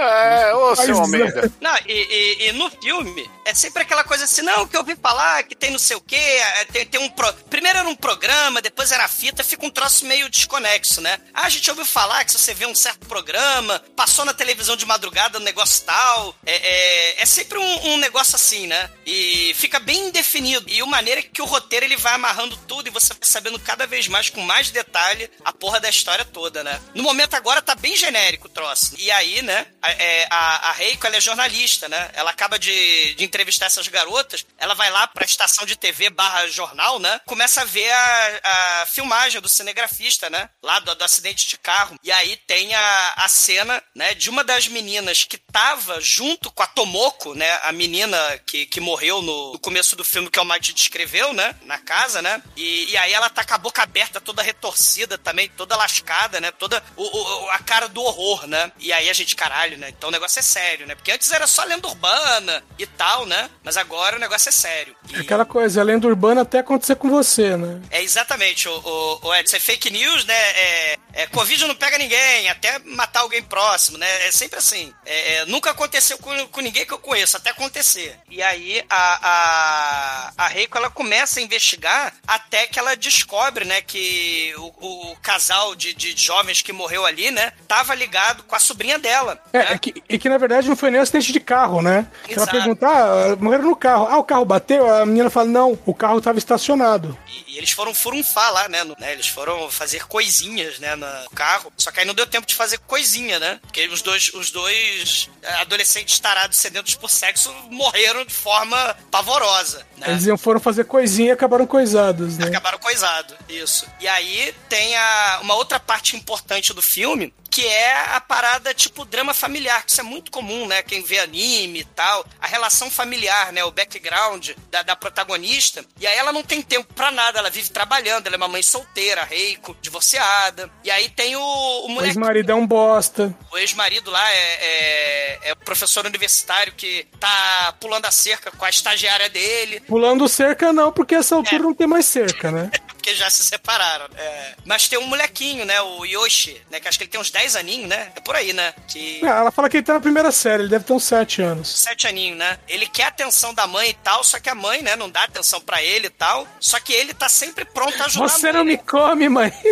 É, ô, seu Almeida. Não, e, e- e no filme, é sempre aquela coisa assim, não, que eu ouvi falar, que tem não sei o quê, é, tem, tem um... Pro... Primeiro era um programa, depois era fita, fica um troço meio desconexo, né? Ah, a gente ouviu falar que se você vê um certo programa, passou na televisão de madrugada um negócio tal, é, é, é sempre um, um negócio assim, né? E fica bem indefinido. E o maneira é que o roteiro ele vai amarrando tudo e você vai sabendo cada vez mais, com mais detalhe, a porra da história toda, né? No momento agora tá bem genérico o troço. E aí, né, a, é, a, a Reiko, ela é jornalista, né? Ela acaba de, de entrevistar essas garotas, ela vai lá pra estação de TV barra jornal, né? Começa a ver a, a filmagem do cinegrafista, né? Lá do, do acidente de carro. E aí tem a, a cena, né, de uma das meninas que tava junto com a Tomoko, né? A menina que, que morreu no, no começo do filme que o Mike descreveu, né? Na casa, né? E, e aí ela tá com a boca aberta, toda retorcida também, toda lascada, né? Toda o, o- a cara do horror, né? E aí a gente, caralho, né? Então o negócio é sério, né? Porque antes era só lenda urbana e tal, né? Mas agora o negócio é sério. E- Aquela coisa, a lenda urbana até acontecer com você, né? é exatamente, o, o, o Edson, é fake news, né? É, é, Covid não pega ninguém, até matar alguém próximo, né? É sempre assim. É, é, nunca aconteceu com, com ninguém que eu conheço, até acontecer. E aí a, a, a Reiko, ela começa a investigar até que ela descobre, né, que o, o casal de, de jovens que morreu ali, né, tava ligado com a sobrinha dela. É, né? É que, e que na verdade não foi nem um acidente de carro, né? Ela Exato. pergunta, ah, morreram no carro. Ah, o carro bateu? A menina fala, não, o carro tava estacionado. E, e eles foram furunfar lá, né, no- né? Eles foram fazer coisinhas, né, no carro. Só que aí não deu tempo de fazer coisinha, né? Porque os dois, os dois é, adolescentes tarados sedentos por sexo morreram de forma pavorosa, né? Eles iam, foram fazer coisinha e acabaram coisados, né? Acabaram coisado, isso. E aí tem a, uma outra parte importante do filme, que é a parada tipo drama familiar, que isso é muito comum, né? Quem vê anime e tal, a relação familiar, né? O background da, da protagonista. E aí ela não tem tempo pra nada, ela vive trabalhando, ela é uma mãe solteira, Reiko, divorciada. E aí tem o, o O ex-marido é um bosta. o ex-marido lá é, é, é professor universitário que tá pulando a cerca com a estagiária dele. Pulando cerca não, porque essa altura não tem mais cerca, né? (laughs) Porque já se separaram. É. Mas tem um molequinho, né? O Yoshi, né? Que acho que ele tem uns 10 aninhos, né? É por aí, né? Que. Ah, Ela fala que ele tá na primeira série, ele deve ter uns 7 anos. Sete aninhos, né? Ele quer a atenção da mãe e tal, só que a mãe, né, não dá atenção pra ele e tal. Só que ele tá sempre pronto a ajudar Você a não mãe. me come, mãe. (laughs)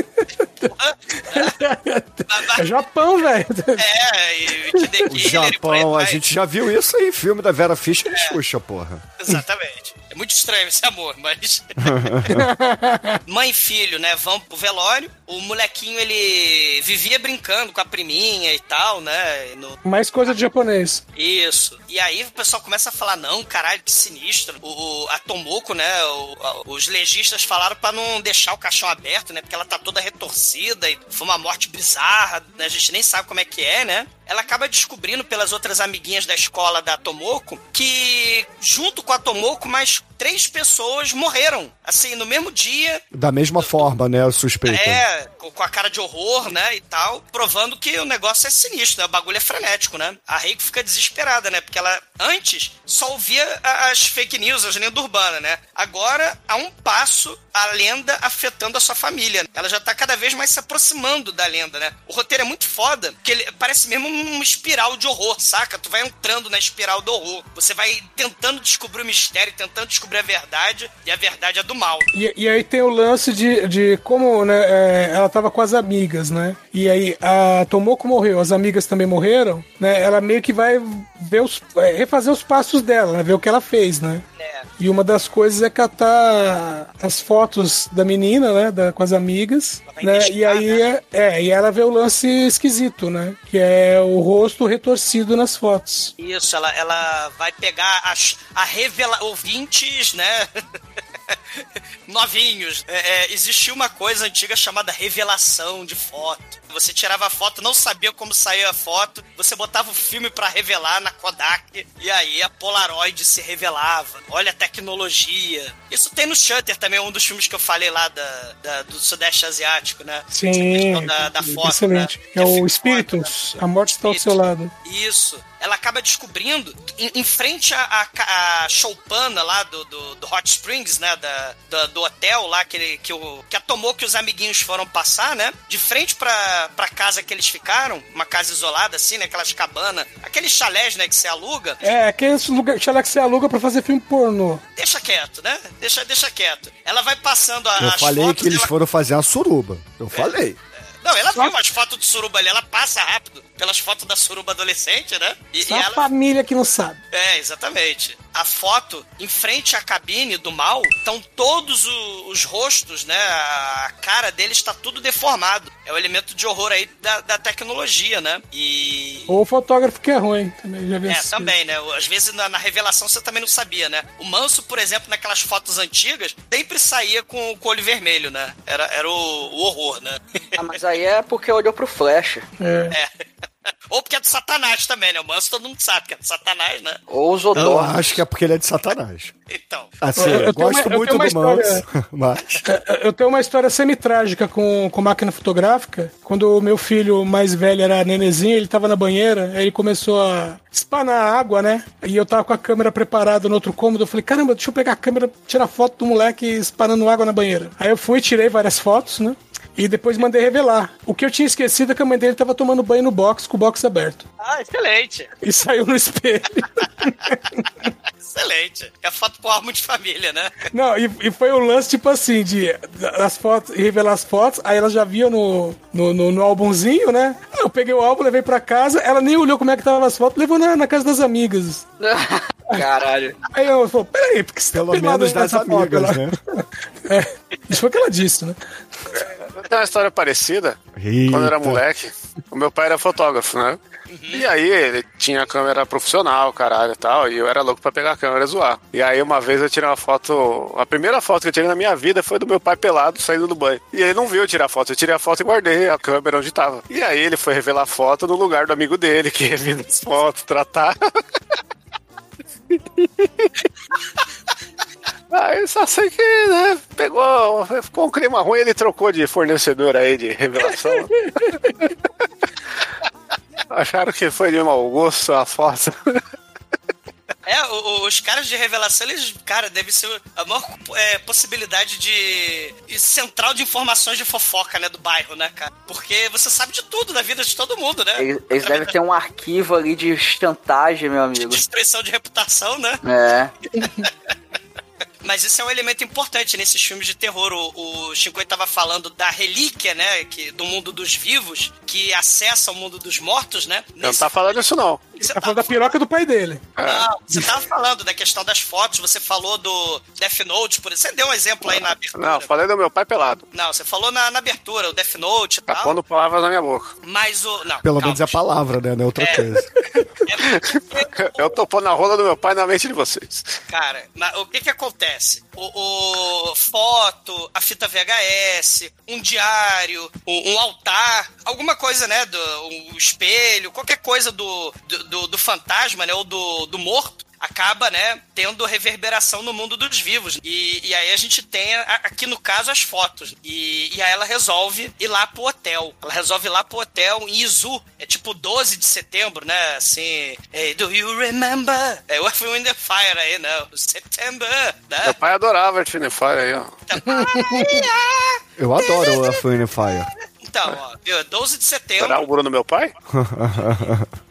É Japão, velho. É, e O aí Japão, a gente já viu isso em filme da Vera Fischer e Xuxa, porra. Exatamente. É muito estranho esse amor, mas. (laughs) (laughs) Mãe e filho, né? Vão pro velório. O molequinho, ele vivia brincando com a priminha e tal, né? No- Mais coisa de japonês. Isso. E aí o pessoal começa a falar: não, caralho, que sinistro. O, o- a Tomoko, né? o- a- os legistas falaram pra não deixar o caixão aberto, né? Porque ela tá toda retorcida e foi uma morte bizarra, né? A gente nem sabe como é que é, né? Ela acaba descobrindo pelas outras amiguinhas da escola da Tomoko que, junto com a Tomoko, mais três pessoas morreram. Assim, no mesmo dia, Da mesma forma, né, suspeita. é, com a cara de horror, né, e tal, provando que o negócio é sinistro, né, o bagulho é frenético, né. A Reiko fica desesperada, né, porque ela, antes, só ouvia a- as fake news, as lendas urbanas, né. Agora, há um passo, a lenda afetando a sua família. Ela já tá cada vez mais se aproximando da lenda, né. O roteiro é muito foda, porque ele parece mesmo uma espiral de horror, saca? Tu vai entrando na espiral do horror. Você vai tentando descobrir o mistério, tentando descobrir a verdade, e a verdade é do mal. E, e aí tem o lance de, de como né, é, ela tava com as amigas, né? E aí a Tomoko morreu, as amigas também morreram, né? Ela meio que vai ver os, é, refazer os passos dela, né? Ver o que ela fez, né? É. E uma das coisas é catar as fotos da menina, né? da- com as amigas. Né? E aí é, é, e ela vê o lance esquisito, né? Que é o rosto retorcido nas fotos. Isso, ela, ela vai pegar as, a revela ouvintes, né? (laughs) (laughs) novinhos. É, é, existia uma coisa antiga chamada revelação de foto. Você tirava a foto, não sabia como saía a foto, você botava o filme pra revelar na Kodak, e aí a Polaroid se revelava. Olha a tecnologia. Isso tem no Shutter também, um dos filmes que eu falei lá da, da- do Sudeste Asiático, né? Sim, da, da foto, excelente. né? É o fico Espíritos, a morte está ao seu lado. isso. Ela acaba descobrindo, em, em frente à, à ca- à choupana lá do, do, do Hot Springs, né? Da, da- do hotel lá que, ele, que, o, que a Tomou que os amiguinhos foram passar, né? De frente pra, pra casa que eles ficaram, uma casa isolada assim, né? Aquelas cabanas, aqueles chalés, né? Que você aluga. É, aqueles lugares que você aluga pra fazer filme pornô. Deixa quieto, né? Deixa, deixa quieto. Ela vai passando a, Eu as falei fotos. que eles ela- foram fazer uma suruba. Eu falei. Não, ela viu as fotos do suruba ali, ela passa rápido pelas fotos da suruba adolescente, né? E, Só e a ela família que não sabe. É, exatamente. A foto, em frente à cabine do mal, estão todos o- os rostos, né? A cara dele está tudo deformado. É o elemento de horror aí da, da tecnologia, né? E. Ou o fotógrafo que é ruim, também já vi É, também, né? Às vezes na, na revelação você também não sabia, né? O Manso, por exemplo, naquelas fotos antigas, sempre saía com, com o olho vermelho, né? Era, era o, o horror, né? Ah, mas aí é porque olhou pro Flash. É. É. (laughs) (laughs) Ou porque é do Satanás também, né? O Manso todo mundo sabe que é do Satanás, né? Ou os Eu odornos. acho que é porque ele é de Satanás. Então. Assim, Eu- eu eu tenho gosto uma- eu muito tenho do Manso, história- (laughs) mas. Eu tenho uma história semi-trágica com, com máquina fotográfica. Quando o meu filho mais velho era nenezinho, ele tava na banheira, aí ele começou a espanar água, né? E eu tava com a câmera preparada no outro cômodo. Eu falei, caramba, deixa eu pegar a câmera, tirar foto do moleque espanando água na banheira. Aí eu fui, tirei várias fotos, né? E depois mandei revelar. O que eu tinha esquecido é que a mãe dele tava tomando banho no box, com o box aberto. Ah, excelente. E saiu no espelho. (laughs) Excelente. É foto (laughs) álbum de família, né? Não, e, e foi um lance, tipo assim, de as fotos, revelar as fotos, aí ela já via no, no, no, no álbumzinho, né? Eu peguei o álbum, levei pra casa, ela nem olhou como é que tava as fotos, levou na, na casa das amigas. (laughs) Caralho. Aí eu falei, peraí, porque você Pelo tá menos das foto, amigas, ela- né? (laughs) É, isso foi o que ela disse, né? Tem uma história parecida. Eita. Quando eu era moleque, o meu pai era fotógrafo, né? E aí ele tinha câmera profissional, caralho e tal, e eu era louco pra pegar a câmera e zoar. E aí uma vez eu tirei uma foto, a primeira foto que eu tirei na minha vida foi do meu pai pelado saindo do banho. E ele não viu eu tirar a foto, eu tirei a foto e guardei a câmera onde tava. E aí ele foi revelar a foto no lugar do amigo dele, que vir as fotos, tratar. (laughs) Aí só sei que, né, pegou, ficou um clima ruim, ele trocou de fornecedor aí de revelação. (laughs) Acharam que foi de mau gosto a foto. É, os caras de revelação, eles, cara, deve ser a maior é, possibilidade de, de central de informações de fofoca, né, do bairro, né, cara? Porque você sabe de tudo da vida de todo mundo, né? Eles, eles devem ter um arquivo ali de chantagem, meu amigo. Destruição de reputação, né? É. (laughs) Mas isso é um elemento importante nesses filmes de terror. O, o Shinkoi tava falando da relíquia, né? Que, do mundo dos vivos, que acessa o mundo dos mortos, né? Não tá falando isso não. Você Tá falando da piroca do pai dele. Não, você tava falando da questão das fotos, você falou do Death Note, por exemplo. Você deu um exemplo aí na abertura. Não, falei do meu pai pelado. Não, você falou na, na abertura, o Death Note e Tá tal. pondo palavras na minha boca. Mas o. Não, Pelo calma. menos é a palavra, né? Não é outra coisa. (laughs) Eu tô pondo a rola do meu pai na mente de vocês. Cara, mas o que que acontece? O, o foto, a fita VHS, um diário, um, um altar, alguma coisa, né? Do, espelho, qualquer coisa do, do, do- do fantasma, né? Ou do, do morto. Acaba, né, tendo reverberação no mundo dos vivos. E, e aí a gente tem, a- aqui no caso, as fotos. E, e aí ela resolve ir lá pro hotel. Ela resolve ir lá pro hotel em Izu. É tipo 12 de setembro, né? Assim, hey, do you remember? É o Earth, Wind and Fire aí, né? September, Meu né? pai adorava Earth, Wind and Fire aí, ó. Eu adoro o Earth, Wind and Fire. Então, ó, viu? 12 de setembro. Será o Bruno do meu pai? (laughs)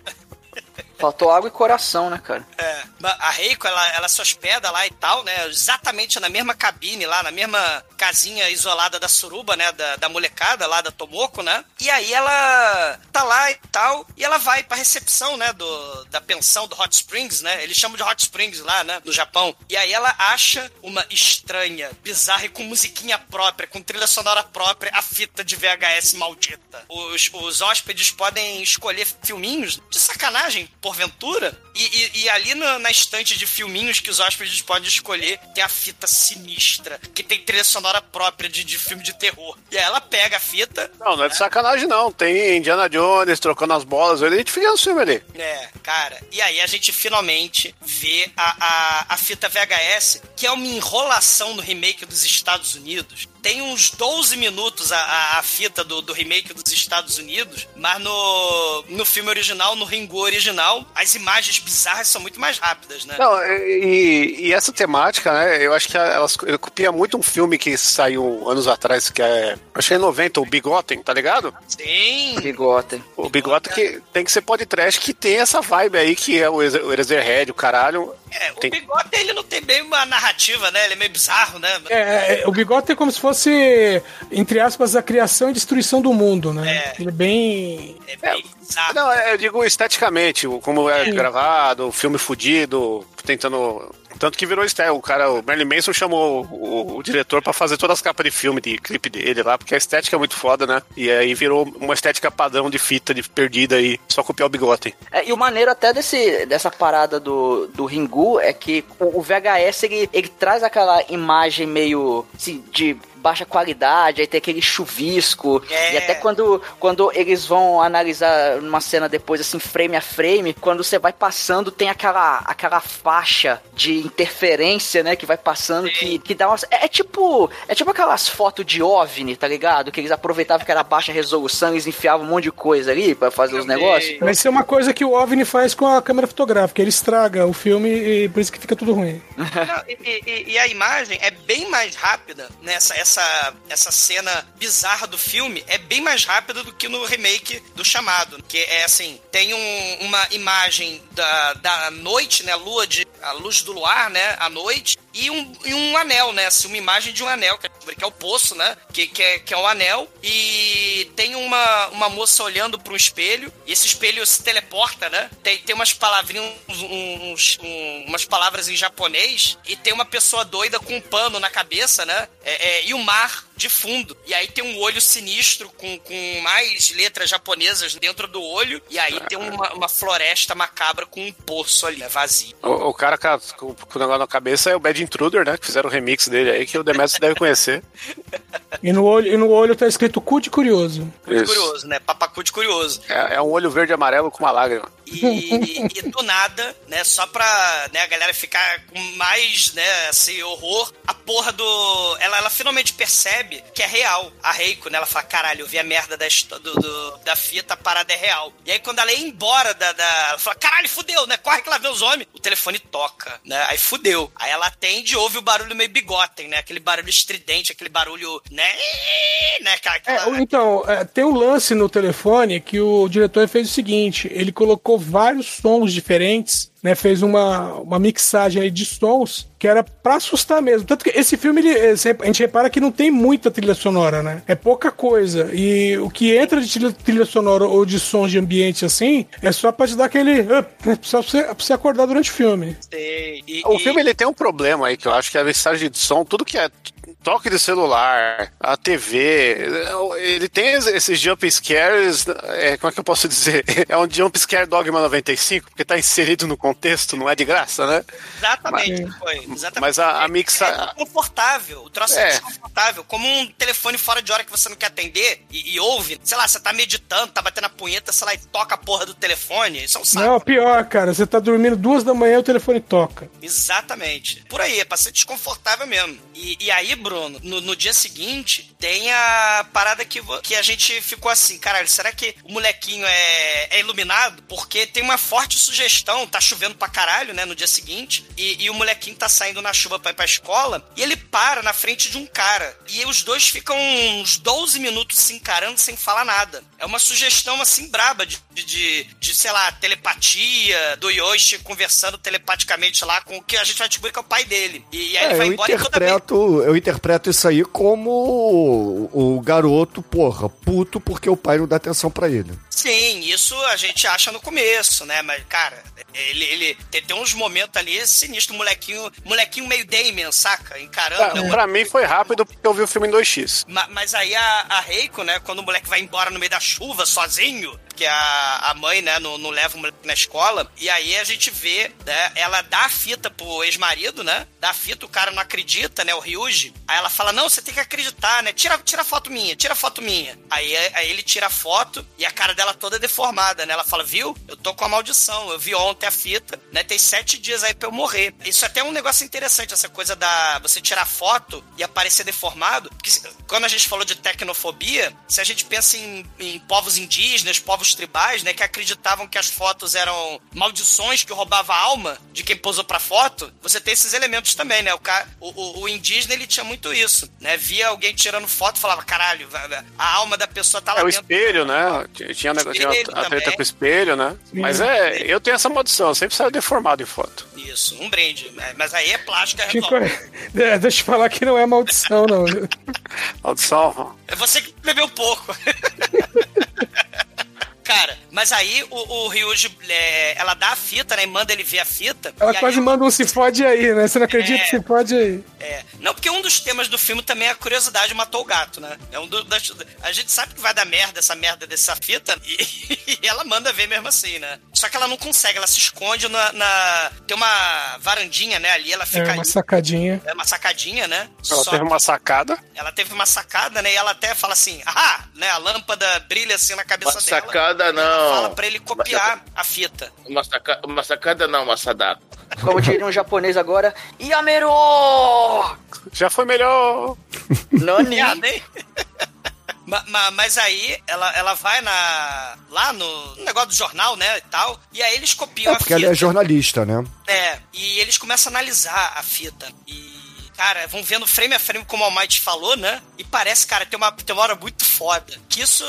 Faltou água e coração, né, cara? É, a Reiko, ela, ela se hospeda lá e tal, né? Exatamente na mesma cabine lá, na mesma casinha isolada da suruba, né? Da, da molecada lá da Tomoko, né? E aí ela tá lá e tal, e ela vai pra recepção, né? Do, da pensão do Hot Springs, né? Eles chamam de Hot Springs lá, né? No Japão. E aí ela acha uma estranha, bizarra e com musiquinha própria, com trilha sonora própria, a fita de VHS maldita. Os, os hóspedes podem escolher filminhos de sacanagem, porventura. E, e- e ali na, na estante de filminhos que os hóspedes podem escolher, tem a fita sinistra, que tem trilha sonora própria de, de filme de terror. E aí ela pega a fita, Não, não é de sacanagem, não. Tem Indiana Jones trocando as bolas, ele identifica o filme ali. É, cara. E aí a gente finalmente vê a, a, a fita VHS, que é uma enrolação no remake dos Estados Unidos. Tem uns 12 minutos a, a, a fita do, do remake dos Estados Unidos, mas no, no filme original, no Ringo original, as imagens bizarras são muito mais rápidas, né? Não, e, e essa temática, né? Eu acho que elas ele copia muito um filme que saiu anos atrás, que é. Acho que é 90, o Bigotten, tá ligado? Sim. Bigotem. O Bigotten que tem que ser podcast que tem essa vibe aí, que é o Eraserhead, o caralho. É, o Tem- bigode ele não tem bem uma narrativa, né? Ele é meio bizarro, né? É, é, o bigode é como se fosse, entre aspas, a criação e destruição do mundo, né? É. Ele é bem. É bem. Não, é, eu digo esteticamente, o- como é gravado, o filme fudido, tentando. Tanto que virou estéreo. O cara, o Marilyn Manson chamou o, o diretor pra fazer todas as capas de filme, de clipe dele lá, porque a estética é muito foda, né? E aí virou uma estética padrão de fita de perdida aí, só copiar o bigote. É, e o maneiro até desse, dessa parada do, do Ringu é que o, o VHS ele, ele traz aquela imagem meio assim, de baixa qualidade, aí tem aquele chuvisco. É. E até quando, quando eles vão analisar uma cena depois, assim, frame a frame, quando você vai passando, tem aquela, aquela faixa de interferência, né? Que vai passando, que, que dá umas. É, é tipo. É tipo aquelas fotos de OVNI, tá ligado? Que eles aproveitavam que era baixa resolução, eles enfiavam um monte de coisa ali pra fazer os negócios. Mas isso é uma coisa que o OVNI faz com a câmera fotográfica. Ele estraga o filme e por isso que fica tudo ruim. Não, e, e- e a imagem é bem mais rápida, né? Essa, essa, cena bizarra do filme é bem mais rápida do que no remake do Chamado. Que é assim, tem um- uma imagem da, da noite, né? Lua de. A luz do luar, né? À noite. E um, e um anel, né? Assim, uma imagem de um anel, que é, que é o poço, né? Que, que, é, que é o anel. E tem uma, uma moça olhando para um espelho. E esse espelho se teleporta, né? Tem, tem umas palavrinhas, uns, um- umas palavras em japonês. E tem uma pessoa doida com um pano na cabeça, né? É, é, e o mar de fundo. E aí tem um olho sinistro com, com mais letras japonesas dentro do olho. E aí tem uma, uma floresta macabra com um poço ali, né? Vazio. O, o cara com- com o negócio na cabeça é o Bad Intruder, né? Que fizeram o remix dele aí, que o Demetrius deve conhecer. (laughs) E no olho, e no olho tá escrito cu de curioso. Muito Isso. curioso, né? Papacu de curioso. É, é um olho verde e amarelo com uma lágrima. E, e do nada, né, só pra né, a galera ficar com mais, né, assim, horror, a porra do... Ela, ela finalmente percebe que é real. A Reiko, né, ela fala, caralho, eu vi a merda da, do, do- da fita, a parada é real. E aí quando ela ia embora da... da ela fala, caralho, fudeu, né, corre que ela vê os homens. O telefone toca, né, aí fudeu. Aí ela atende e ouve o barulho meio bigotem, né, aquele barulho estridente, aquele barulho, né, né, aquela... É, então, é, tem um lance no telefone que o diretor fez o seguinte: ele colocou vários sons diferentes, né? Fez uma, uma mixagem aí de sons que era pra assustar mesmo. Tanto que esse filme, ele, eh, a gente repara que não tem muita trilha sonora, né? É pouca coisa. E o que entra de trilha, trilha sonora ou de sons de ambiente assim, é só pra te dar aquele. up, né, Só pra você, pra você acordar durante o filme. Sei. E- O e- filme ele tem um problema aí, que eu acho que é a mensagem de som, tudo que é toque de celular, a TV, ele tem esses jump scares, é, como é que eu posso dizer? (laughs) É um jump scare Dogma 95, porque tá inserido no contexto, não é de graça, né? Exatamente, foi. Exatamente. Mas a, a É mixa... desconfortável. O troço é. É. desconfortável. Como um telefone fora de hora que você não quer atender e, e ouve. Sei lá, você tá meditando, tá batendo a punheta, sei lá, e toca a porra do telefone. Isso é um saco. Não, pior, cara. Você tá dormindo duas da manhã e o telefone toca. Exatamente. Por aí, é pra ser desconfortável mesmo. E, e aí, Bruno, no, no dia seguinte, tem a parada que, que a gente ficou assim, caralho, será que o molequinho é, é iluminado? Porque tem uma forte sugestão, tá chovendo pra caralho, né, no dia seguinte, e, e o molequinho tá saindo na chuva pra ir pra escola, e ele para na frente de um cara. E os dois ficam uns 12 minutos se encarando sem falar nada. É uma sugestão, assim, braba de, de, de, sei lá, telepatia, do Yoshi conversando telepaticamente lá com o que a gente vai descobrir que é o pai dele. E, aí ele É, vai eu embora e toda vez... interpreto, eu interpreto interpreto isso aí como o, o garoto, porra, puto porque o pai não dá atenção pra ele. Sim, isso a gente acha no começo, né? Mas, cara, ele, ele tem, tem uns momentos ali sinistro, molequinho, molequinho meio Damien, saca? Encarando. Pra, pra mim foi rápido porque eu vi o filme em 2x. Ma- Mas aí a, a Reiko, né, quando o moleque vai embora no meio da chuva, sozinho, porque a, a mãe, né, não, não leva o moleque na escola, e aí a gente vê, né, ela dá a fita pro ex-marido, né, dá a fita, o cara não acredita, né, o Ryuji, aí ela fala, não, você tem que acreditar, né, tira, tira foto minha, tira foto minha. Aí, aí ele tira a foto e a cara dela toda deformada, né, ela fala, viu, eu tô com a maldição, eu vi ontem a fita, né, tem sete dias aí pra eu morrer. Isso até é um negócio interessante, essa coisa da você tirar foto e aparecer deformado, porque quando a gente falou de tecnofobia, se a gente pensa em, em povos indígenas, povos tribais, né, que acreditavam que as fotos eram maldições que roubavam a alma de quem posou pra foto, você tem esses elementos também, né? O, ca- o, o- o indígena, ele tinha muito isso, né? Via alguém tirando foto e falava, caralho, a alma da pessoa tá lá É o dentro. espelho, né? Tinha, negócio, tinha Espelho a treta com o espelho, né? Mas é, eu tenho essa maldição, eu sempre saio deformado em foto. Isso, um brinde. Mas aí é plástica, é Chico, (laughs) é, deixa eu falar que não é maldição, não. (laughs) Maldição. É você que bebeu pouco. (laughs) Cara, mas aí o, o Ryuji, é, ela dá a fita, né? E manda ele ver a fita. Ela e aí quase manda um se fode aí, né? Você não acredita? É. Se fode aí. É. Não, porque um dos temas do filme também é a curiosidade matou o gato, né? É um do, das- a gente sabe que vai dar merda essa merda dessa fita (laughs) e, e ela manda ver mesmo assim, né? Só que ela não consegue, ela se esconde na. na- tem uma varandinha, né? Ali ela É fica. uma sacadinha. É uma sacadinha, né? Ela Só teve uma sacada. ela teve uma sacada, né? E ela até fala assim, ah, né? A lâmpada brilha assim na cabeça Uma dela. sacada Fala não. pra ele copiar a fita. Uma, saca... uma sacada não, uma sadaka. Como diria um japonês agora, Yamero! Já foi melhor. Nani! (laughs) Nem- Ma- ma- Mas aí ela, ela vai na lá no negócio do jornal, né, e tal, e aí eles copiam É a porque fita. ela é jornalista, né? É, e eles começam a analisar a fita. E, cara, vão vendo frame a frame, como o Almighty falou, né? E parece, cara, tem uma, tem uma hora muito foda. Que isso,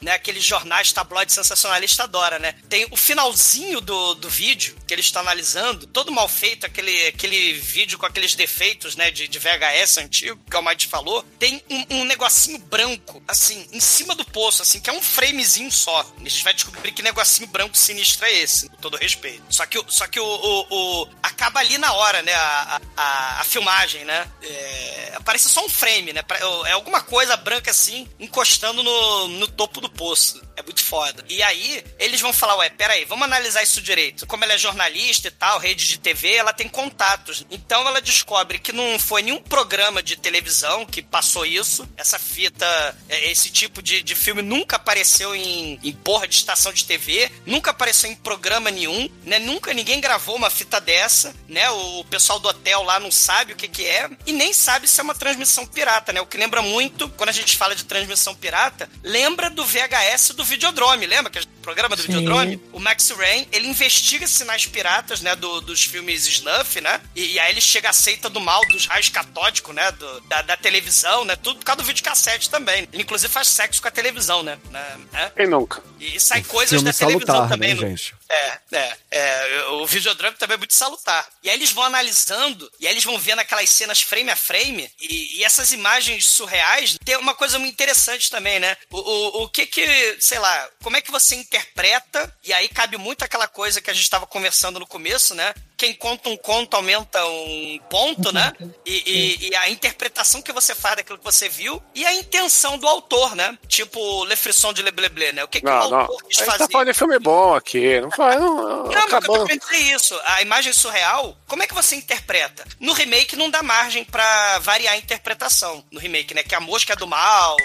né, aqueles jornais tabloide sensacionalista adora, né? Tem o finalzinho do, do vídeo que eles estão analisando, todo mal feito, aquele, aquele vídeo com aqueles defeitos, né, de, de VHS antigo, que o Almighty falou. Tem um, um negocinho branco, assim, em cima do poço, assim, que é um framezinho só. A gente vai descobrir que negocinho branco sinistro é esse, com todo respeito. Só que, só que o, o- o- acaba ali na hora, né? A, a, a filmagem, né? É, aparece só um frame, né? É alguma coisa branca assim, encostando no, no topo do poço. É muito foda. E aí, eles vão falar, ué, peraí, vamos analisar isso direito. Como ela é jornalista e tal, rede de TV, ela tem contatos. Então ela descobre que não foi nenhum programa de televisão que passou isso. Essa fita, é, esse tipo de, de filme nunca apareceu em, em porra de estação de TV, nunca apareceu em programa nenhum, né? Nunca ninguém gravou uma fita dessa, né? O, o pessoal do hotel lá não sabe o que que é e nem sabe se é uma transmissão pirata, né? O que lembra muito, quando a gente fala de transmissão pirata, lembra do VHS do Videodrome, lembra que é o programa do Sim. Videodrome? O Max Rain, ele investiga sinais piratas, né, do- dos filmes snuff, né? E, e aí ele chega à seita do mal dos raios catódicos, né, do- da, da televisão, né? Tudo por causa do videocassete também. Ele inclusive faz sexo com a televisão, né? né? Quem nunca? E sai coisas da televisão salutar, também. né, no- gente? É, é, é. O videodrome também é muito salutar. E aí eles vão analisando, e aí eles vão vendo aquelas cenas frame a frame, e, e essas imagens surreais, tem uma coisa muito interessante também, né? O, o, o que que, sei lá, como é que você interpreta, e aí cabe muito aquela coisa que a gente estava conversando no começo, né? Quem conta um conto aumenta um ponto, né? E, e- e a interpretação que você faz daquilo que você viu e a intenção do autor, né? Tipo Le Frisson de Le Blé Blé, né? O que, que o Não, não. autor A quis gente fazer? tá falando de filme bom aqui. Não faz. Não, Não, mas eu tô acabou. querendo dizer isso. A imagem surreal, como é que você interpreta? No remake não dá margem pra variar a interpretação. No remake, né? Que a mosca é do mal,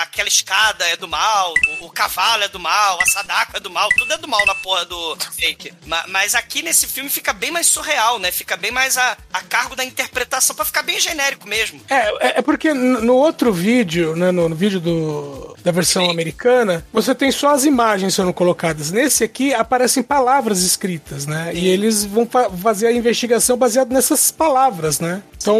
aquela escada é do mal, o, o cavalo é do mal, a sadaka é do mal, tudo é do mal na porra do fake. Ma- Mas aqui nesse filme fica bem mais surreal, né? Fica bem mais a, a cargo da interpretação pra ficar bem genérico mesmo. É, é- é porque no outro vídeo, né, no, no vídeo do, da versão americana, você tem só as imagens sendo colocadas. Nesse aqui aparecem palavras escritas, né? E eles vão fa- fazer a investigação baseada nessas palavras, né? Então,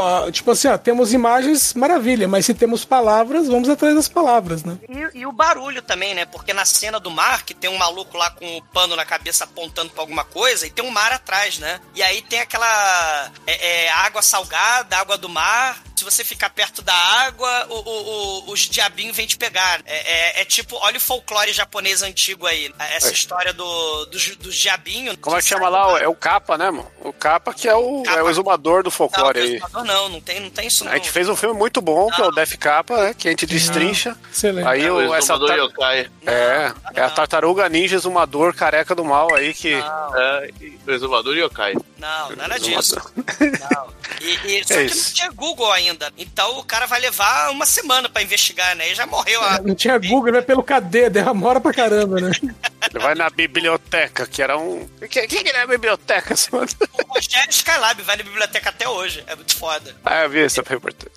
ah, tipo assim, ó, temos imagens, maravilha, mas se temos palavras, vamos atrás das palavras, né? E, e o barulho também, né? Porque na cena do mar, que tem um maluco lá com o pano na cabeça apontando pra alguma coisa, e tem um mar atrás, né? E aí tem aquela é, é, água salgada, água do mar. Se você ficar perto da água, o, o- o- os diabinhos vêm te pegar. É, é- é tipo, olha o folclore japonês antigo aí. Essa É. história do, dos, dos diabinhos. Como é que chama lá? É o capa, né, mano? O capa que é o, é o exumador do folclore não, aí. exumador não, não tem, não tem isso não. A gente fez um filme muito bom, que é o Death Capa, né? Que a gente destrincha. Excelente. Aí É, o o, essa exumador tar- yokai. É, é a tartaruga ninja exumador careca do mal aí que. É, o exumador yokai. Não, nada disso. Não. E, e- (laughs) só É que isso. não tinha Google ainda. Então o cara vai levar uma semana pra investigar, né? E já morreu a. Não tinha Google, ele vai pelo KD, demora pra caramba, né? Ele vai na biblioteca, que era um. O que, que, que é a biblioteca? mano? (laughs) O Rogério Skylab vai na biblioteca até hoje. É muito foda. Ah, eu vi essa reportagem.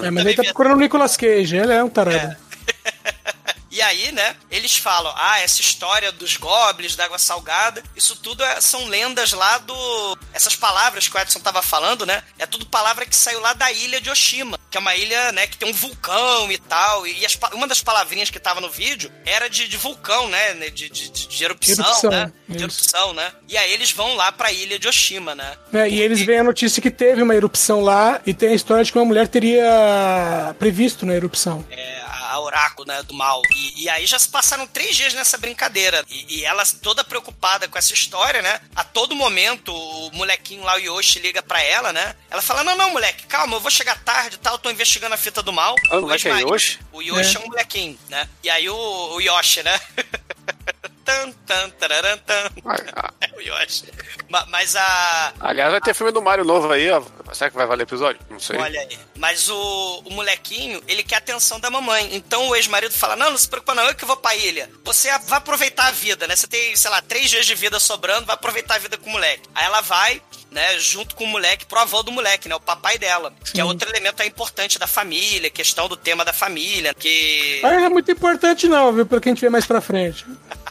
né? É, mas ele tá procurando o Nicolas Cage, ele é um tarado. (laughs) E aí, né, eles falam, ah, essa história dos goblins, da água salgada, isso tudo é- são lendas lá do... Essas palavras que o Edson tava falando, né, é tudo palavra que saiu lá da ilha de Oshima, que é uma ilha, né, que tem um vulcão e tal, e as uma das palavrinhas que tava no vídeo era de, de vulcão, né, de, de, de- de erupção, Erupção, né, de isso. erupção, né, e aí eles vão lá pra ilha de Oshima, né. É, e eles veem a notícia que teve uma erupção lá e tem a história de que uma mulher teria previsto na erupção. É, a oráculo, né, do mal. E, e aí já se passaram três dias nessa brincadeira. E, e ela toda preocupada com essa história, né? A todo momento, o molequinho lá, o Yoshi, liga pra ela, né? Ela fala, não, não, moleque, calma, eu vou chegar tarde e tal, tô investigando a fita do mal. Ah, o moleque é Yoshi? O Yoshi é. É. um molequinho, né? E aí o, o Yoshi, né? (laughs) tan, tan, tararam, tan. (laughs) Ah, É o Yoshi. Ma- Mas a... Aliás, vai ter filme do Mario novo aí, ó. Será que vai valer episódio? Não sei. Olha aí. Mas o, o molequinho, ele quer a atenção da mamãe. Então o ex-marido fala: Não, não se preocupa, não, eu que vou pra ilha. Você vai aproveitar a vida, né? Você tem, sei lá, três dias de vida sobrando, vai aproveitar a vida com o moleque. Aí ela vai, né, junto com o moleque, pro avô do moleque, né? O papai dela. Que é outro elemento aí importante da família, questão do tema da família. Que. Mas não é muito importante não, viu? Pelo que a gente vê mais pra frente. (laughs)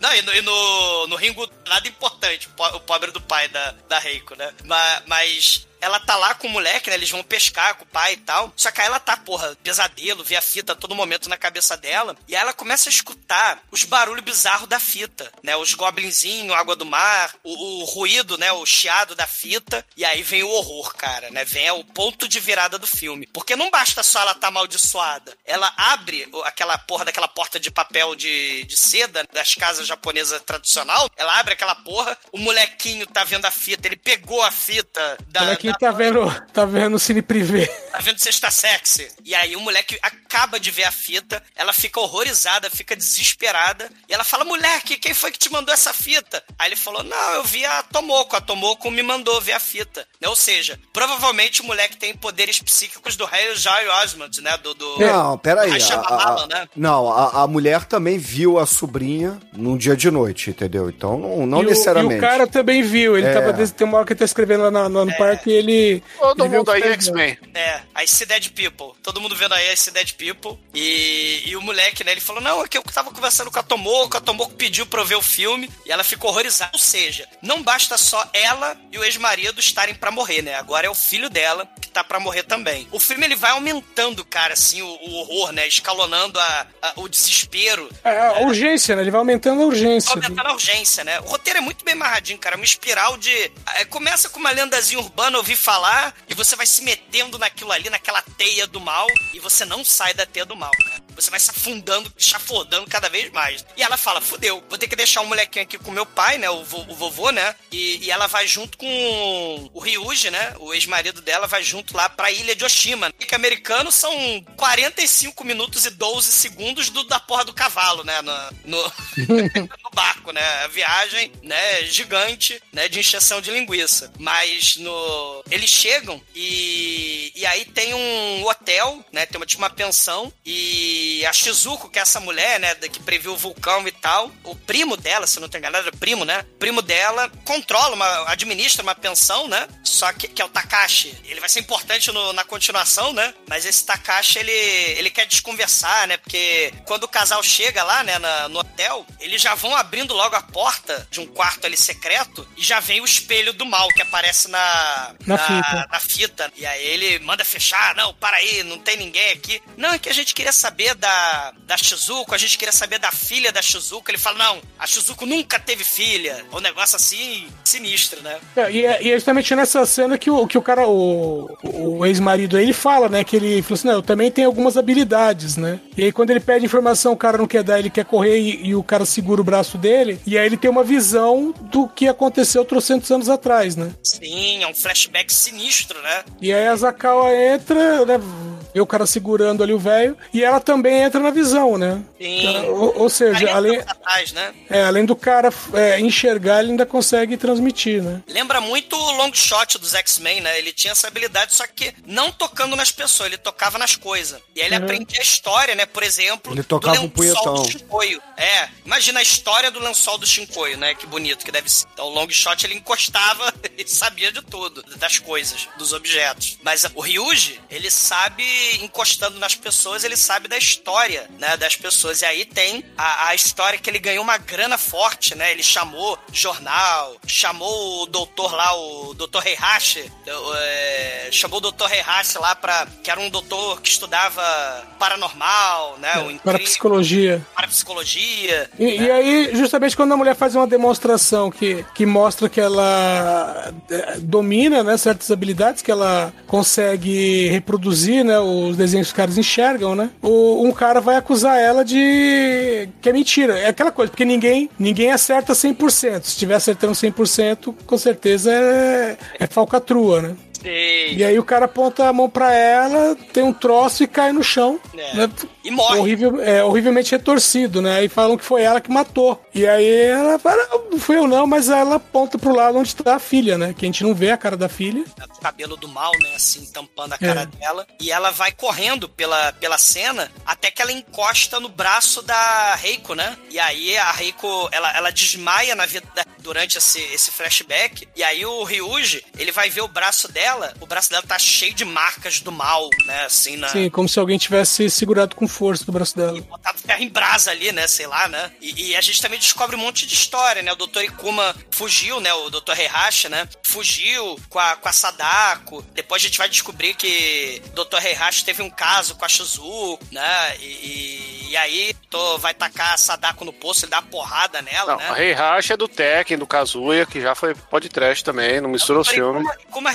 Não, e no, e no, no Ringo, nada importante, o po- o pobre do pai da, da Reiko, né? Ma- Mas, ela tá lá com o moleque, né? Eles vão pescar com o pai e tal. Só que aí ela tá, porra, pesadelo, vê a fita a todo momento na cabeça dela. E aí ela começa a escutar os barulhos bizarros da fita, né? Os goblinzinhos, água do mar, o, o ruído, né? O chiado da fita. E aí vem o horror, cara, né? Vem o ponto de virada do filme. Porque não basta só ela tá amaldiçoada. Ela abre aquela porra daquela porta de papel de, de seda das casas japonesas tradicional. Ela abre aquela porra, o molequinho tá vendo a fita, ele pegou a fita da. O molequinho da- tá vendo, tá vendo o Cine Privé. Tá vendo Sexta Sexy? E aí o moleque acaba de ver a fita, ela fica horrorizada, fica desesperada, e ela fala, moleque, quem foi que te mandou essa fita? Aí ele falou, não, eu vi a Tomoko, a Tomoko me mandou ver a fita. Né? Ou seja, provavelmente o moleque tem poderes psíquicos do Harry J. Osmond, né? Do, do... Não, peraí. do a- Shyamalan, a- né? Não, a, a mulher também viu a sobrinha num dia de noite, entendeu? Então, não, não e, o, necessariamente. e o cara também viu. Ele É. tava, des- tem uma hora que ele tá escrevendo lá no, no- no parque e ele. Todo ele mundo aí, pés X-Men. É, a Dead People. Todo mundo vendo aí a Dead People. E, e o moleque, né, ele falou: Não, é que eu tava conversando com a Tomoko, a Tomoko pediu pra eu ver o filme e ela ficou horrorizada. Ou seja, não basta só ela e o ex-marido estarem pra morrer, né? Agora é o filho dela que tá pra morrer também. O filme ele vai aumentando, cara, assim, o, o horror, né? Escalonando a, a- o desespero. É, a urgência, né? Ele vai aumentando a urgência. Aumentando a urgência, né? O roteiro é muito bem amarradinho, cara. Uma espiral de. é, começa com uma lendazinha urbana, ouvir falar, e você vai se metendo naquilo ali, naquela teia do mal, e você não sai da teia do mal, cara. Você vai se afundando, chafurdando cada vez mais. E ela fala: fudeu, vou ter que deixar o molequinho aqui com meu pai, né? O, vo- o vovô, né? E, e ela vai junto com o Ryuji, né? O ex-marido dela vai junto lá pra ilha de Oshima. Que americano são 45 minutos e 12 segundos do, da porra do cavalo, né? No, no, (laughs) no barco, né? A viagem, né, gigante, né, de encheção de linguiça. Mas no eles chegam e e aí tem um hotel, né, tem uma tipo uma pensão e a Shizuko, que é essa mulher, né, que previu o vulcão e tal, o primo dela, se não tô enganado, era primo, né? O primo dela controla uma administra uma pensão, né? Só que, que é o Takashi. Ele vai ser importante no- na continuação, né? Mas esse Takashi, ele, ele quer desconversar, né? Porque quando o casal chega lá, né, na- no hotel, eles já vão abrindo logo a porta de um quarto ali secreto e já vem o espelho do mal que aparece na, Na fita. na fita. E aí ele manda fechar, não, para aí, não tem ninguém aqui. Não, é que a gente queria saber da, da Shizuko, a gente queria saber da filha da Shizuko. Ele fala, não, a Shizuko nunca teve filha. Um negócio assim, sinistro, né? É, e, é, e é justamente nessa cena que o, que o cara, o, o ex-marido ele fala, né? Que ele falou assim: não, eu também tenho algumas habilidades, né? E aí quando ele pede informação, o cara não quer dar, ele quer correr e, e o cara segura o braço dele. E aí ele tem uma visão do que aconteceu trocentos anos atrás, né? Sim, é um flashback sinistro, né? E aí a Zakawa entra, né? Vê o cara segurando ali o velho. E ela também entra na visão, né? Sim. Ou, ou seja, Aí além, atrás, né? é, além do cara é, enxergar, ele ainda consegue transmitir, né? Lembra muito o long shot dos X-Men, né? Ele tinha essa habilidade, só que não tocando nas pessoas, ele tocava nas coisas. E aí ele Uhum. aprendia a história, né? Por exemplo, Ele tocava do um punhetão. do Shinkoio. É, imagina a história do lençol do Shinkoio, né? Que bonito que deve ser. Então o long shot ele encostava (laughs) e sabia de tudo, das coisas, dos objetos. Mas o Ryuji, ele sabe, encostando nas pessoas, ele sabe da história, né? Das pessoas. E aí tem a, a história que ele ganhou uma grana forte, né? Ele chamou jornal, chamou o doutor lá, o doutor Heihachi, é, chamou o doutor Heihachi lá pra. que era um doutor que estudava paranormal, né? o Para psicologia. parapsicologia. E, e aí, justamente quando a mulher faz uma demonstração que, que mostra que ela é, domina né, certas habilidades, que ela consegue reproduzir né, os desenhos que os caras enxergam, né? O, um cara vai acusar ela de que é mentira. É aquela coisa, porque ninguém, ninguém acerta 100%. Se estiver acertando 100%, com certeza é, é falcatrua, né? Sei. E aí o cara aponta a mão pra ela, tem um troço e cai no chão. É. né? E morre. Horrível, é, horrivelmente retorcido, né? E falam que foi ela que matou. E aí ela fala, não fui eu não, mas ela aponta pro lado onde tá a filha, né? Que a gente não vê a cara da filha. o cabelo do mal, né? Assim, tampando a cara É. dela. E ela vai correndo pela, pela cena até que ela encosta no braço da Reiko, né? E aí a Reiko, ela, ela desmaia na vida durante esse, esse flashback. E aí o Ryuji, ele vai ver o braço dela. O braço dela tá cheio de marcas do mal, né? Assim, na. Sim, como se alguém tivesse segurado com força do braço dela. botado ferro em brasa ali, né? Sei lá, né? E, e a gente também descobre um monte de história, né? O Dr. Ikuma fugiu, né? O Dr. Heihachi, né? Fugiu com a, com a Sadako. Depois a gente vai descobrir que o Dr. Heihachi teve um caso com a Shizuko, né? E, e- e aí tô, vai tacar a Sadako no poço, ele dá uma porrada nela, Não, a né? Heihachi é do Tekken, do Kazuya, que já foi podcast também, não mistura o Dr. filme. Ikuma, Ikuma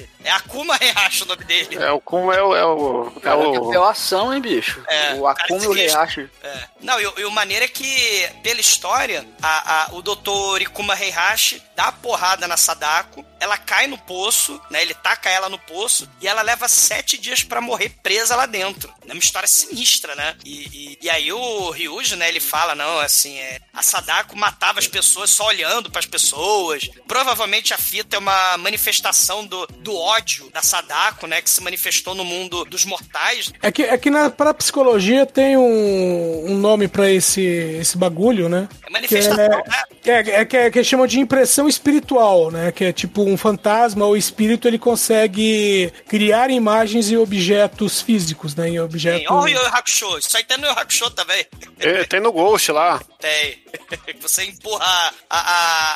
Heihachi. É Akuma Heihachi o nome dele. É, o Kuma é o. É o, é Cara, que o apelação, hein, bicho? É, o Akuma e o. Heihachi. É. Não, e, e o maneiro é que, pela história, a, a- o Dr. Ikuma Heihachi dá a porrada na Sadako, ela cai no poço, né? Ele taca ela no poço e ela leva sete dias pra morrer presa lá dentro. É uma história sinistra, né? E, e, e aí o Ryuji, né? Ele fala, não, assim, é, a Sadako matava as pessoas só olhando pras pessoas. Provavelmente a fita é uma manifestação do, do ódio da Sadako, né? Que se manifestou no mundo dos mortais. É que, é que na parapsicologia tem um, um nome pra esse, esse bagulho, né? É manifestação, que né? é, é, é, que é que chamam de impressão espiritual, né? Que é tipo um fantasma ou espírito, ele consegue criar imagens e objetos físicos, né? Em objetos... Olha o Hakusho. Isso aí tem no Hakusho também. É, tem no Ghost lá. Tem. (laughs) Você empurra a,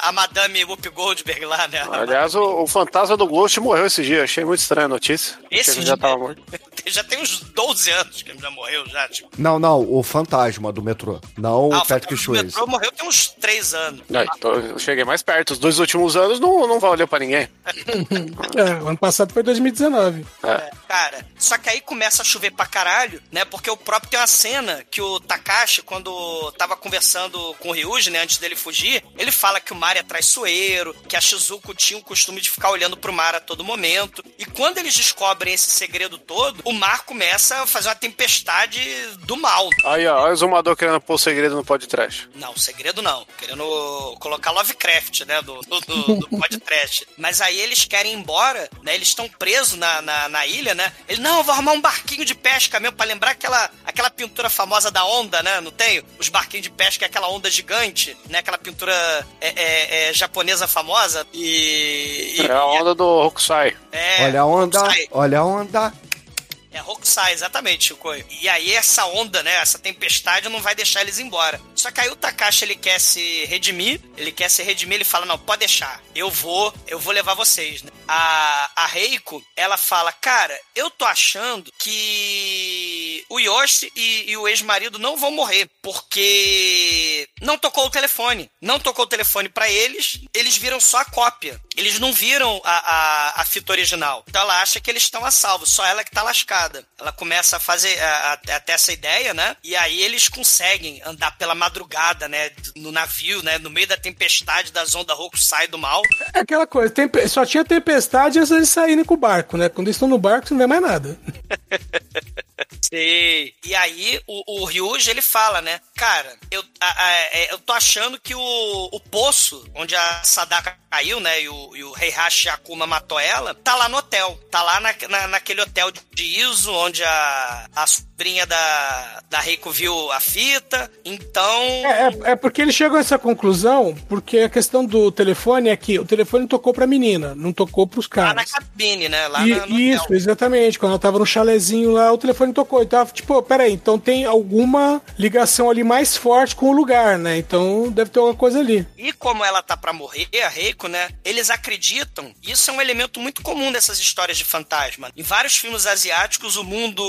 a, a Madame Whoopi Goldberg lá, né? Aliás, o, o fantasma do Ghost morreu esse dia. Achei muito estranha a notícia. Esse que já dia? tava morto. (laughs) Já tem uns 12 anos que ele já morreu, já. Tipo. Não, não, o fantasma do metrô. Não Ah, o Patrick o Swayze. metrô morreu tem uns 3 anos. Aí, então eu cheguei mais perto. Os dois últimos anos não, não valeu pra ninguém. (laughs) É, o ano passado foi 2019. É. Cara, só que aí começa a chover pra caralho, né? Porque o próprio tem uma cena que o Takashi, quando tava conversando com o Ryuji, né? Antes dele fugir, ele fala que o mar é traiçoeiro, que a Shizuko tinha o costume de ficar olhando pro mar a todo momento. E quando eles descobrem esse segredo todo, o mar começa a fazer uma tempestade do mal. Aí, ó, olha o Zumador querendo pôr o segredo no podcast. Não, segredo não. Querendo colocar Lovecraft, né? Do, do, do, do podcast. (laughs) Mas aí eles querem ir embora, né? Eles estão presos na, na, na ilha, né? Ele, não, eu vou arrumar um barquinho de pesca mesmo, pra lembrar aquela, aquela pintura famosa da onda, né? Não tem? Os barquinhos de pesca, aquela onda gigante, né? Aquela pintura é, é, é, japonesa famosa. E. e É a onda do Hokusai. é, Olha a onda, Hokusai. olha a onda. É Hokusai, exatamente, Chicoio. E aí essa onda, né, essa tempestade não vai deixar eles embora. Só que aí o Takashi, ele quer se redimir, ele quer se redimir, ele fala, não, pode deixar, eu vou, eu vou levar vocês, né? A, a Reiko, ela fala, cara, eu tô achando que o Yoshi e, e o ex-marido não vão morrer, porque não tocou o telefone. Não tocou o telefone pra eles, eles viram só a cópia. Eles não viram a, a, a fita original. Então ela acha que eles estão a salvo, só ela que tá lascada. Ela começa a fazer até essa ideia, né? E aí eles conseguem andar pela madrugada, né? No navio, né? No meio da tempestade das ondas Roku sai do mal. É aquela coisa, tempe- só tinha tempestade antes deles saírem com o barco, né? Quando eles estão no barco, você não vê mais nada. (laughs) Sei. E aí o, o Ryuji, ele fala, né? Cara, eu, a- a- é, eu tô achando que o, o poço onde a Sadaka caiu, né? E o, e o Akuma matou ela, tá lá no hotel. Tá lá na, na- naquele hotel de, de Iso, onde a, a sobrinha da, da Reiko viu a fita. Então. É, é, é porque eles chegam a essa conclusão, porque a questão do telefone é que o telefone tocou pra menina, não tocou pros Lá na caras. cabine, né? Lá E- na, isso, hotel. exatamente. Quando ela tava no chalezinho lá, o telefone tocou. Tava tipo, peraí, então tem alguma ligação ali mais forte com o lugar, né? Então deve ter alguma coisa ali. E como ela tá pra morrer, a Reiko, né? Eles acreditam, isso é um elemento muito comum dessas histórias de fantasma. Em vários filmes asiáticos, o mundo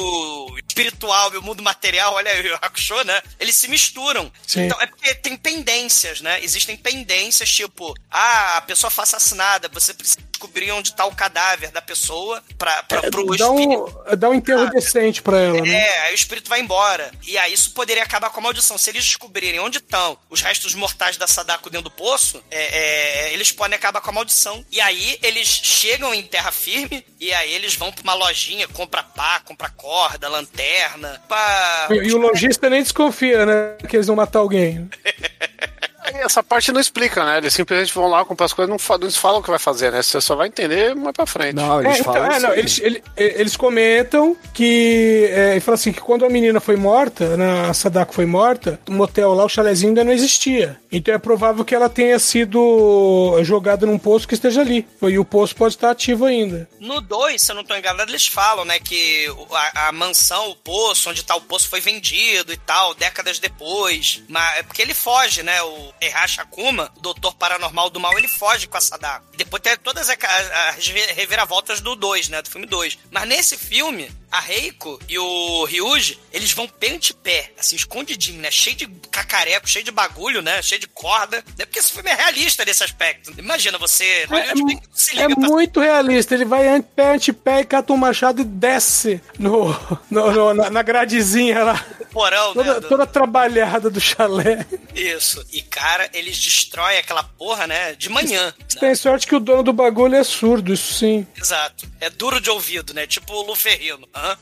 espiritual e o mundo material, olha aí (laughs) o Hakusho, né? Eles se misturam. Sim. Então é porque tem pendências, né? Existem pendências, tipo, ah, a pessoa foi assassinada, você precisa descobrir onde tá o cadáver da pessoa pra, pra, pro Dá espírito. um, dá um enterro decente pra ela, né? É, aí o espírito vai embora. E aí isso poderia acabar com a maldição. Se eles descobrirem onde estão os restos mortais da Sadako dentro do poço, é, é, eles podem acabar com a maldição. E aí eles chegam em terra firme e aí eles vão pra uma lojinha, compra pá, compra corda, lanterna, pra... E, e o lojista nem desconfia, né? Que eles vão matar alguém. (laughs) Essa parte não explica, né? Eles simplesmente vão lá comprar as coisas, não, fa- não falam o que vai fazer, né? Você só vai entender mais pra frente. Não, É, então, é, não, eles, ele- eles comentam que. É, ele fala assim: que quando a menina foi morta, né, a Sadako foi morta, o motel lá, o chalezinho ainda não existia. Então é provável que ela tenha sido jogada num poço que esteja ali. E o poço pode estar ativo ainda. No 2, se eu não tô enganado, eles falam, né, que a, a mansão, o poço, onde tá o poço foi vendido e tal, décadas depois. Mas é porque ele foge, né? O Heihachi Akuma, o doutor paranormal do mal, ele foge com a Sadako. Depois tem todas a- a- as reviravoltas do 2, né? Do filme 2. Mas nesse filme, a Reiko e o Ryuji, eles vão pé ante pé, assim, escondidinho, né? Cheio de cacareco, cheio de bagulho, né? Cheio de corda. Né? Porque esse filme é realista nesse aspecto. Imagina você. É, não se é liga pra muito realista. Ele vai ante- pé ante pé e cata um machado e desce no, no- no- na, na gradezinha lá. porão, né? Toda, do- toda trabalhada do chalé. Isso. E, cara, eles destroem aquela porra, né? De manhã. Você tem sorte que o dono do bagulho é surdo, isso sim. Exato. É duro de ouvido, né? Tipo o Luferrino. Hã?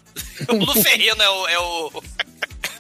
O Luferrino é o. É o... (laughs)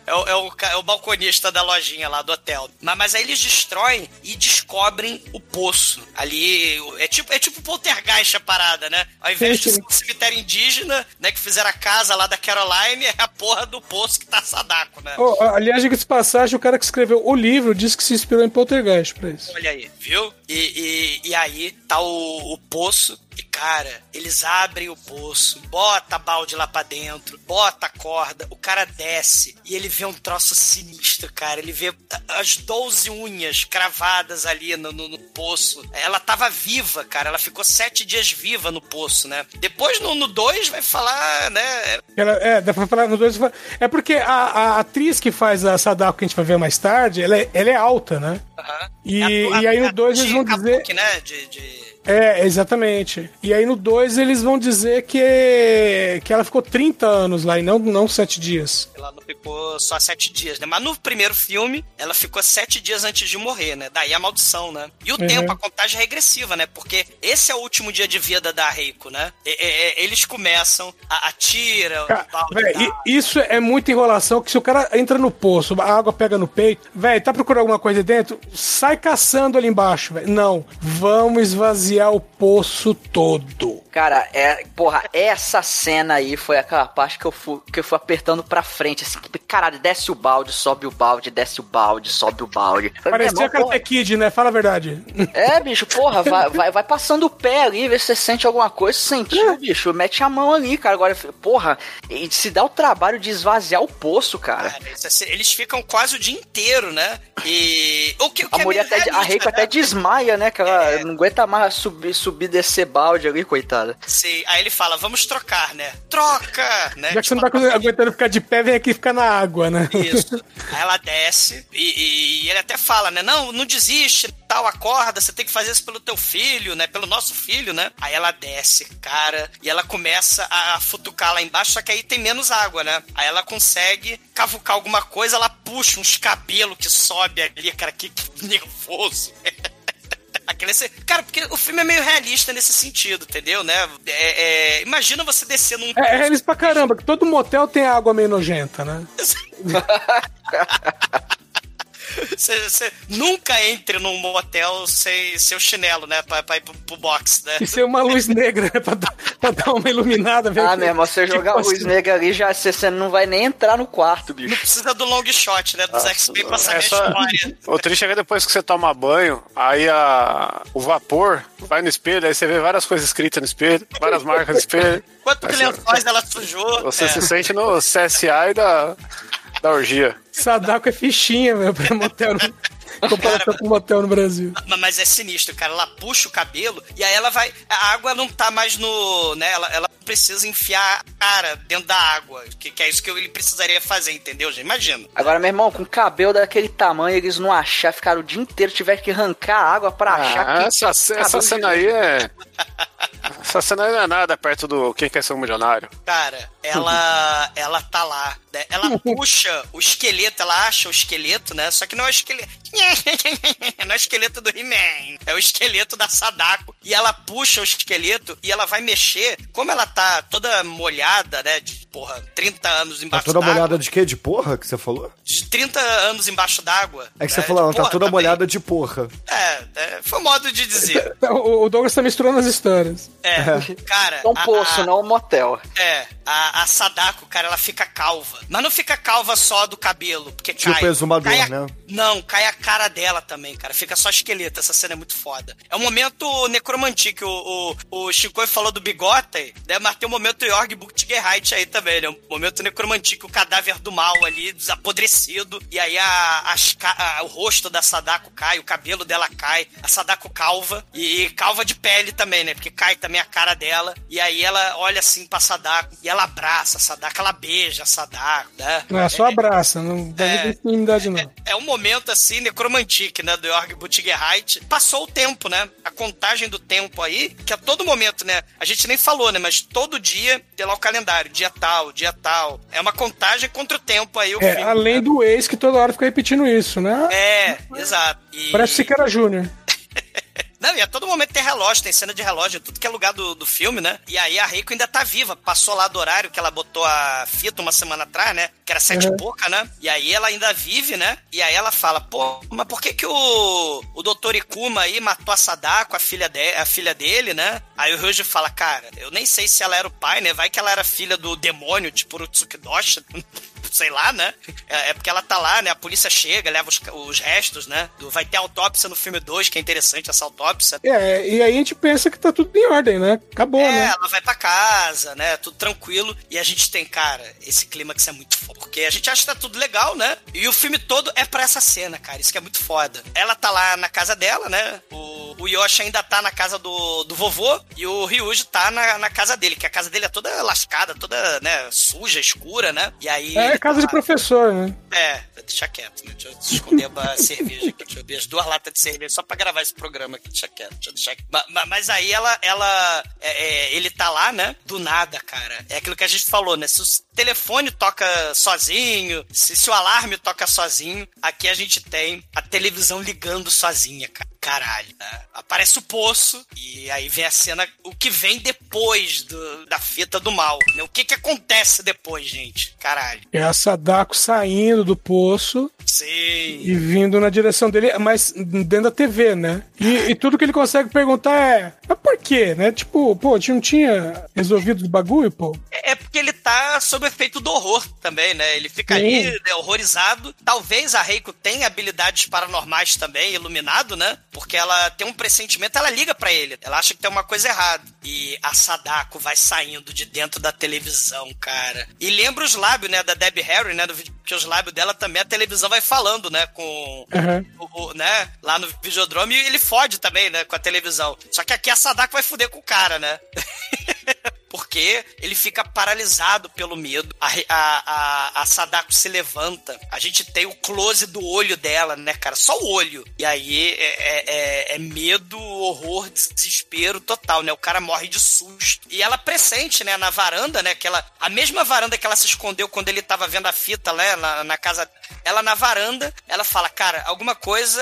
É o, é, o, é o balconista da lojinha lá do hotel. Mas, mas aí eles destroem e descobrem o poço. Ali. É tipo, é tipo poltergeist a parada, né? Ao invés de ser um cemitério indígena, né? Que fizeram a casa lá da Caroline, é a porra do poço que tá Sadako, né? Oh, aliás, diga de passagem, o cara que escreveu o livro disse que se inspirou em Poltergeist pra isso. Olha aí, viu? E, e, e aí tá o, o poço. Cara, eles abrem o poço, bota a balde lá pra dentro, bota a corda, o cara desce e ele vê um troço sinistro, cara. Ele vê as 12 unhas cravadas ali no, no- no poço. Ela tava viva, cara. Ela ficou sete dias viva no poço, né? Depois no 2 vai falar, né? Ela, é, dá pra falar nos dois. É porque a, a atriz que faz a Sadako, que a gente vai ver mais tarde, ela é, ela é alta, né? Aham. E, A- a- e aí no 2 eles vão dizer. Kabuki, né? De, de- É, exatamente. E aí no 2 eles vão dizer que, que ela ficou 30 anos lá e não, não 7 dias. Ela não ficou só sete dias, né? Mas no primeiro filme, ela ficou sete dias antes de morrer, né? Daí a maldição, né? E o Uhum. tempo, a contagem regressiva, né? Porque esse é o último dia de vida da Reiko, né? E- e- e- eles começam, a, atira, Cara, o balde véi, dá- e- isso é muita enrolação, que se o cara entra no poço, a água pega no peito, velho, tá procurando alguma coisa dentro? Sai caçando ali embaixo, velho. Não, vamos esvaziar o poço todo. Cara, é, porra, essa cena aí foi aquela parte que eu fui, que eu fui apertando pra frente, assim, que, caralho, desce o balde, sobe o balde, desce o balde, sobe o balde. Parecia Karate Kid, né? Fala a verdade. É, bicho, porra, vai, vai, vai passando o pé ali, vê se você sente alguma coisa. Se sentiu, bicho, mete a mão ali, cara. Agora, porra, e se dá o trabalho de esvaziar o poço, cara. Cara, isso é- eles ficam quase o dia inteiro, né? E o que, o que A é mulher até, a Reiko até desmaia, né? Que ela não aguenta mais subir, subir descer balde ali, coitada. Sim, aí ele fala, vamos trocar, né? Troca! Né? Já que você não tá aguentando ficar de pé, vem aqui e fica na água, né? Isso. (laughs) Aí ela desce e, e ele até fala, né? Não, não desiste, tal, acorda, você tem que fazer isso pelo teu filho, né? Pelo nosso filho, né? Aí ela desce, cara, e ela começa a, futucar lá embaixo, só que aí tem menos água, né? Aí ela consegue cavucar alguma coisa, ela puxa uns cabelos que sobe ali, cara, que, que nervoso. Aquele, cara, porque o filme é meio realista nesse sentido, entendeu, né? É, é, imagina você descer num. É, é realista pra caramba, que todo motel tem água meio nojenta, né? (laughs) (laughs) Você, você nunca entre num motel sem seu chinelo, né? Pra, pra ir pro, pro box, né? E ser uma luz negra, né? Pra, dar, pra dar uma iluminada. Velho. Ah, mesmo, você jogar tipo luz assim. negra ali, já, você, você não vai nem entrar no quarto, bicho. Não precisa do long shot, né? Dos X-Men pra saber essa... a história. O triste é que depois que você toma banho, aí a... o vapor vai no espelho, aí você vê várias coisas escritas no espelho, várias marcas no espelho. Quanto lençóis ela sujou. Você é. se sente no CSI da, da orgia. Sadako é fichinha, meu, pra motel. No... (laughs) Comparação com motel no Brasil. Mas é sinistro, cara. Ela puxa o cabelo e aí ela vai. A água não tá mais no. né? Ela, ela precisa enfiar a cara dentro da água. Que, que é isso que ele precisaria fazer, entendeu, gente? Imagina. Agora, meu irmão, com cabelo daquele tamanho, eles não achar, ficaram o dia inteiro, tiver que arrancar a água pra achar Ah, que. essa, essa cena aí é. (laughs) Essa cena aí não é nada perto do Quem Quer Ser um Milionário. Cara, ela ela tá lá, né? Ela (laughs) puxa o esqueleto, ela acha o esqueleto, né? Só que não é o esqueleto. Não é o esqueleto do He-Man. É o esqueleto da Sadako. E ela puxa o esqueleto e ela vai mexer. Como ela tá toda molhada, né? De, porra, 30 anos Tá embaixo toda d'água. molhada de quê? De porra que você falou? De 30 anos embaixo d'água. É que você né? falou, ela tá toda também. molhada de porra. É, é, foi um modo de dizer. (laughs) O, o Douglas tá misturando as histórias. É, cara. É um a- poço, a- não um motel. É, a, a Sadako, cara, ela fica calva. Mas não fica calva só do cabelo, porque Tipo cai. exumador, cai a- né? Não, cai a cara dela também, cara. Fica só esqueleto. Essa cena é muito foda. É um momento necromantique. O, o, o Shinkoi falou do bigote, né? Mas tem o momento Jorg Buttigerheit aí também, né? Um momento necromantique. O cadáver do mal ali, desapodrecido. E aí a, ca- a- o rosto da Sadako cai, o cabelo dela cai. A Sadako calva. E, calva de pele também, né? Porque cai também a cara dela. E aí ela olha assim pra Sadako. E ela abraça a Sadako, ela beija a Sadako, né? Não, só abraça, não ter intimidade, não. É um momento assim, necromantique, né? Do Jorg Buttigerheit. Passou o tempo, né? A contagem do tempo aí, que a todo momento, né? A gente nem falou, né? Mas todo dia tem lá o calendário. Dia tal, dia tal. É uma contagem contra o tempo aí, o É, filme. além do ex que toda hora fica repetindo isso, né? É, exato. E... Parece Siqueira Júnior. Não, e a todo momento tem relógio, tem cena de relógio, tudo que é lugar do, do filme, né? E aí a Reiko ainda tá viva, passou lá do horário que ela botou a fita uma semana atrás, né? Que era sete Uhum. e pouca, né? E aí ela ainda vive, né? E aí ela fala, pô, mas por que que o, o doutor Ikuma aí matou a Sadako, a filha, de, a filha dele, né? Aí o Ryuji fala, cara, eu nem sei se ela era o pai, né? Vai que ela era filha do demônio de Purutsukidoshi. (laughs) sei lá, né? É, é porque ela tá lá, né? A polícia chega, leva os, os restos, né? Do, vai ter autópsia no filme 2, que é interessante essa autópsia. É, e aí a gente pensa que tá tudo em ordem, né? Acabou, É, né? ela vai pra casa, né? Tudo tranquilo. E a gente tem, cara, esse clímax é muito foda. Porque a gente acha que tá tudo legal, né? E o filme todo é pra essa cena, cara. Isso que é muito foda. Ela tá lá na casa dela, né? O, o Yoshi ainda tá na casa do, do vovô. E o Ryuji tá na, na casa dele. Que a casa dele é toda lascada, toda, né? Suja, escura, né? E aí. É casa de professor, né? É, deixa quieto, né? Deixa eu esconder a cerveja aqui. Deixa eu ver as duas latas de cerveja só pra gravar esse programa aqui. Deixa quieto, deixa eu deixar aqui. Ma- ma- Mas, aí ela, ela é, é, ele tá lá, né? Do nada, cara. É aquilo que a gente falou, né? Se o telefone toca sozinho, se, se o alarme toca sozinho, aqui a gente tem a televisão ligando sozinha, cara. Caralho. né? Aparece o poço e aí vem a cena, o que vem depois do- da fita do mal. né? O que que acontece depois, gente? Caralho. É a Sadako saindo do poço Sim. e vindo na direção dele, mas dentro da TV, né? E, e tudo que ele consegue perguntar é: mas por quê, né? Tipo, pô, a gente não tinha resolvido os bagulho, pô? É é porque ele tá sob efeito do horror também, né? Ele fica ali, né, horrorizado. Talvez a Reiko tenha habilidades paranormais também, iluminado, né? Porque ela tem um pressentimento, ela liga pra ele. Ela acha que tem uma coisa errada. E a Sadako vai saindo de dentro da televisão, cara. E lembra os lábios, né, da Debbie Harry, né? Do vídeo, que os lábios dela também, a televisão vai falando, né? Com. Aham. o- o- né, lá no Videodrome e ele fode também, né, com a televisão. Só que aqui a Sadako vai fuder com o cara, né? (laughs) Porque ele fica paralisado pelo medo. A, a, a, a Sadako se levanta. A gente tem o close do olho dela, né, cara? Só o olho. E aí é, é- é- é medo, horror, desespero total, né? O cara morre de susto. E ela pressente, né, na varanda, né? Que ela, a mesma varanda que ela se escondeu quando ele tava vendo a fita, né, na, na casa. Ela na varanda, ela fala, cara, alguma coisa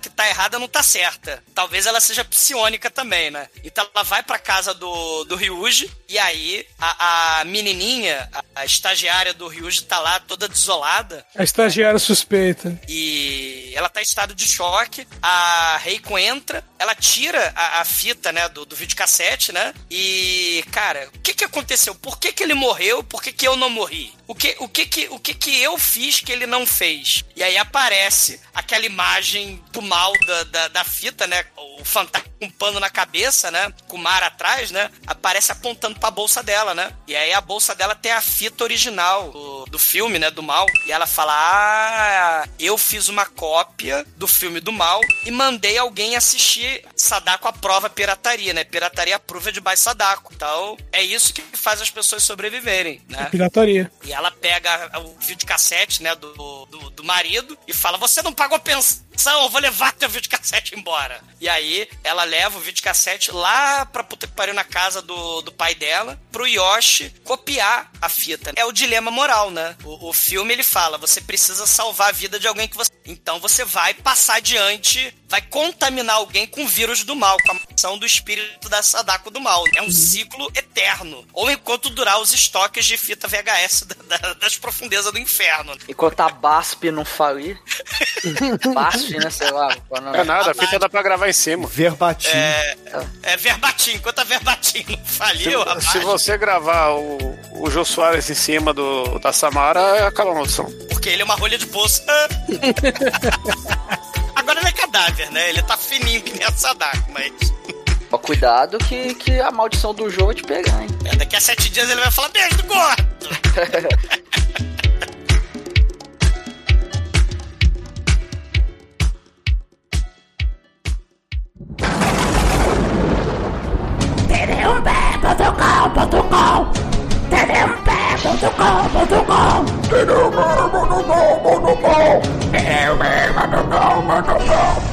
que tá errada não tá certa. Talvez ela seja psionica também, né? Então ela vai pra casa do, do Ryuji, e aí a, a menininha, a, a estagiária do Ryuji tá lá toda desolada, A estagiária suspeita. e ela tá em estado de choque. A Reiko entra, ela tira a, a fita, né, do, do videocassete, né? E, cara, o que que aconteceu? Por que que ele morreu? Por que que eu não morri? O que, o que que, o que que eu fiz que ele não fez? E aí aparece aquela imagem do mal da, da, da fita, né? O fantasma com um pano na cabeça, né? Com o mar atrás, né? Aparece apontando pra bolsa dela, né? E aí a bolsa dela tem a fita original do, do filme, né? Do mal. E ela fala: Ah, eu fiz uma cópia do filme do mal e mandei alguém assistir Sadako à prova pirataria, né? Pirataria prova de baixo Sadako. Então, é isso que faz as pessoas sobreviverem, né? Pirataria. E ela pega o videocassete, né, do, do, do marido e fala: Você não pagou pensão, eu vou levar teu videocassete embora. E aí ela leva o videocassete lá pra puta que pariu na casa do, do pai dela, pro Yoshi copiar a fita. É o dilema moral, né? O, o filme ele fala: Você precisa salvar a vida de alguém que você. Então você vai passar adiante, vai contaminar alguém com o vírus do mal, com a ação do espírito da Sadako do mal. É um ciclo eterno. Ou enquanto durar os estoques de fita VHS da- da- das profundezas do inferno. Enquanto a BASP não falir. (laughs) BASF, né? Sei lá. qual o nome. É nada, a fita dá pra gravar em cima. Verbatim. É, é verbatim, enquanto a verbatim não Se, faliu, rapaz. se você gravar o, o Jô Soares em cima do, da Samara, acaba a maldição. Porque ele é uma rolha de poço. (laughs) Agora ele é cadáver, né? Ele tá fininho que nem a Sadako, mas. Ó, cuidado que, que a maldição do jogo vai te pegar, hein? é, daqui a sete dias ele vai falar beijo do gordo. E agora,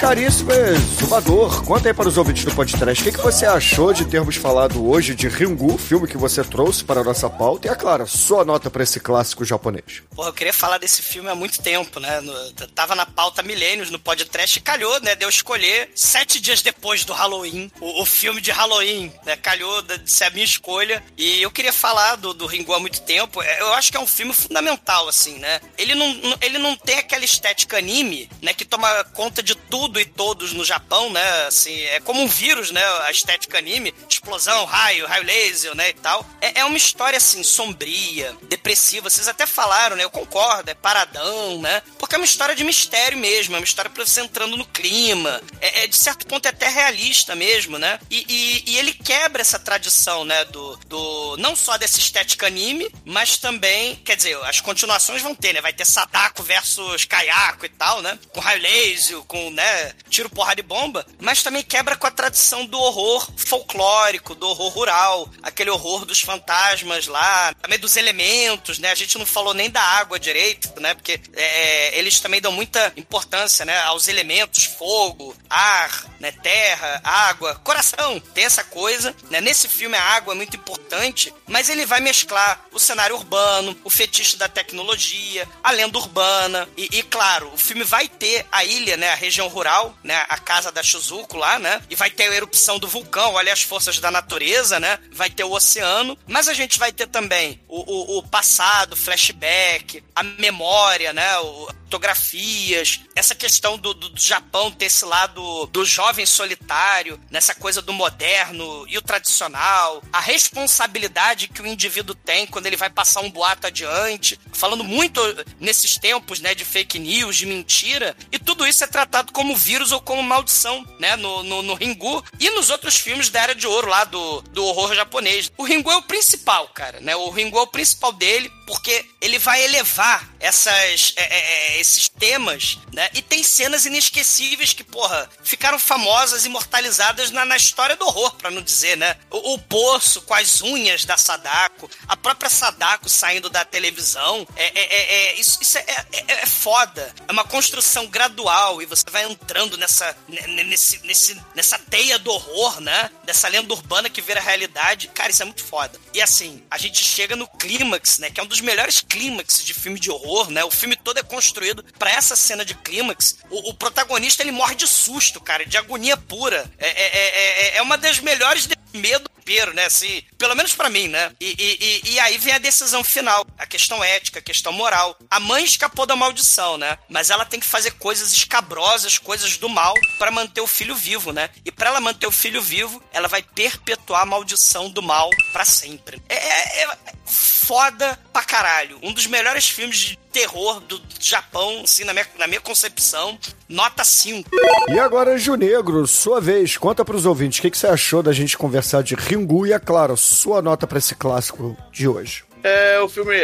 caríssimo exumador, conta aí para os ouvintes do podcast o que, que você achou de termos falado hoje de Ringu, filme que você trouxe para a nossa pauta, e, é claro, sua nota para esse clássico japonês. Porra, eu queria falar desse filme há muito tempo, né? No- tava na pauta milênios no podcast calhou, né? Deu escolher sete dias depois do Halloween, o, o filme de Halloween, né? Calhou de ser a minha escolha. E eu queria falar do, do Ringu há muito tempo. É, Eu acho que é um filme fundamental, assim, né? Ele não- ele não tem aquela estética anime, né? Que toma conta de tudo e todos no Japão, né? Assim, é como um vírus, né? A estética anime, explosão, raio, raio laser, né? E tal. É, é uma história, assim, sombria, depressiva. Vocês até falaram, né? Eu concordo, é paradão, né? Porque é uma história de mistério mesmo, é uma história pra você entrando no clima. É, é, de certo ponto é até realista mesmo, né? E, e- e ele quebra essa tradição, né? Do, do. Não só dessa estética anime, mas também. Quer dizer, as continuações vão ter, né? Vai ter Sadako versus Kayako e tal, né? Com raio laser, com, né? Tiro, porrada e bomba. Mas também quebra com a tradição do horror folclórico, do horror rural, aquele horror dos fantasmas lá, também dos elementos, né? A gente não falou nem da água direito, né? Porque é, eles também dão muita importância, né? Aos elementos, fogo, ar, né? Terra, água, coração. Tem essa coisa, né? Nesse filme a água é muito importante, mas ele vai mesclar o cenário urbano, o fetiche da tecnologia, a lenda urbana e, e, claro, o filme vai ter a ilha, né? A região rural né? A casa da Shizuko lá, né? E vai ter a erupção do vulcão, olha as forças da natureza, né? Vai ter o oceano, mas a gente vai ter também o, o, o passado, flashback, a memória, né? O, fotografias, essa questão do, do, do, Japão ter esse lado do jovem solitário, nessa coisa do moderno e o tradicional, a responsabilidade que o indivíduo tem quando ele vai passar um boato adiante, falando muito nesses tempos, né, de fake news, de mentira, e tudo isso é tratado como vírus ou como maldição, né, no, no, no Ringu e nos outros filmes da Era de Ouro lá do, do horror japonês. O Ringu é o principal, cara, né, o Ringu é o principal dele, porque ele vai elevar essas, é, é, é esses temas, né? E tem cenas inesquecíveis que, porra, ficaram famosas, imortalizadas na, na história do horror, para não dizer, né? O, o, poço com as unhas da Sadako, a própria Sadako saindo da televisão. É, é, é, é isso, isso é, foda. É uma construção gradual e você vai entrando nessa, nesse, nesse, nessa teia do horror, né? Dessa lenda urbana que vira realidade. Cara, isso é muito foda. E assim, a gente chega no clímax, né? Que é um dos melhores clímax de filme de horror, né? O filme todo é construído para essa cena de clímax. O, o, protagonista ele morre de susto, cara, de agonia pura. É, é, é, é, é uma das melhores de medo pero, né? Assim, pelo menos para mim, né? E, e, e, aí vem a decisão final, a questão ética, a questão moral. A mãe escapou da maldição, né? Mas ela tem que fazer coisas escabrosas, coisas do mal, para manter o filho vivo, né? E para ela manter o filho vivo, ela vai perpetuar a maldição do mal para sempre. É, é, é foda pra caralho. Um dos melhores filmes de terror do Japão, assim, na minha, na minha concepção. Nota 5. E agora, Ju Negro, sua vez, conta pros ouvintes o que, que você achou da gente conversar de Ringu e, é claro, sua nota para esse clássico de hoje. É o filme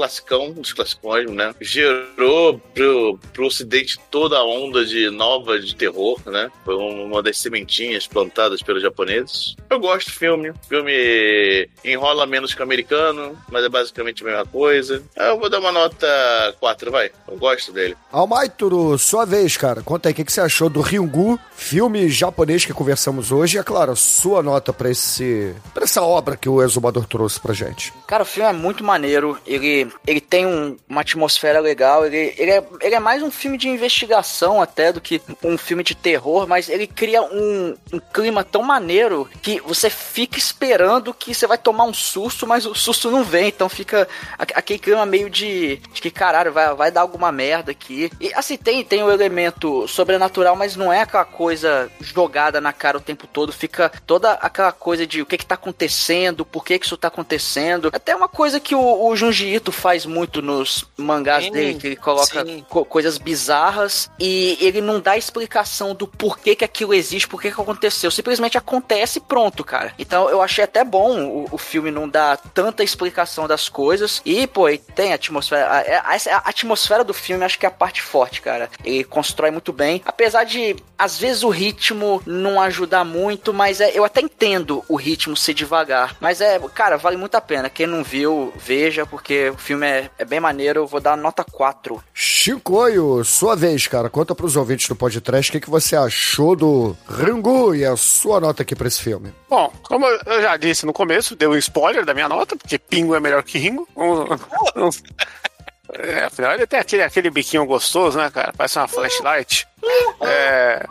classicão, um dos classicões, né? Gerou pro, pro ocidente toda a onda de nova de terror, né? Foi uma das sementinhas plantadas pelos japoneses. Eu gosto do filme. O filme enrola menos que o americano, mas é basicamente a mesma coisa. Eu vou dar uma nota 4, vai. Eu gosto dele. Almaituru, sua vez, cara. Conta aí o que, que você achou do Ryungu, filme japonês que conversamos hoje. E, é claro, sua nota pra, esse, pra essa obra que o Exumador trouxe pra gente. Cara, o filme é muito maneiro. Ele ele tem um, uma atmosfera legal, ele, ele, é, ele é mais um filme de investigação até do que um filme de terror, mas ele cria um, um clima tão maneiro que você fica esperando que você vai tomar um susto, mas o susto não vem, então fica aquele clima meio de, de que caralho, vai, vai dar alguma merda aqui. E assim, tem, tem o um elemento sobrenatural, mas não é aquela coisa jogada na cara o tempo todo, fica toda aquela coisa de o que que tá acontecendo, por que que isso tá acontecendo. Até uma coisa que o, o Junji Ito faz muito nos mangás sim, dele, que ele coloca co coisas bizarras e ele não dá explicação do porquê que aquilo existe, porquê que aconteceu. Simplesmente acontece e pronto, cara. Então eu achei até bom o, o filme não dar tanta explicação das coisas. E, pô, tem a atmosfera. A, a, a, atmosfera do filme acho que é a parte forte, cara. Ele constrói muito bem. Apesar de, às vezes, o ritmo não ajudar muito, mas é, eu até entendo o ritmo ser devagar. Mas é, cara, vale muito a pena. Quem não viu, veja, porque o filme é, é bem maneiro, eu vou dar nota 4. Chicoio, sua vez, cara. Conta pros ouvintes do podcast o que, que você achou do Ringu e a sua nota aqui pra esse filme. Bom, como eu já disse no começo, deu um spoiler da minha nota, porque Pingo é melhor que Ringo. (laughs) É, afinal, ele tem aquele, aquele biquinho gostoso, né, cara? Parece uma flashlight. É.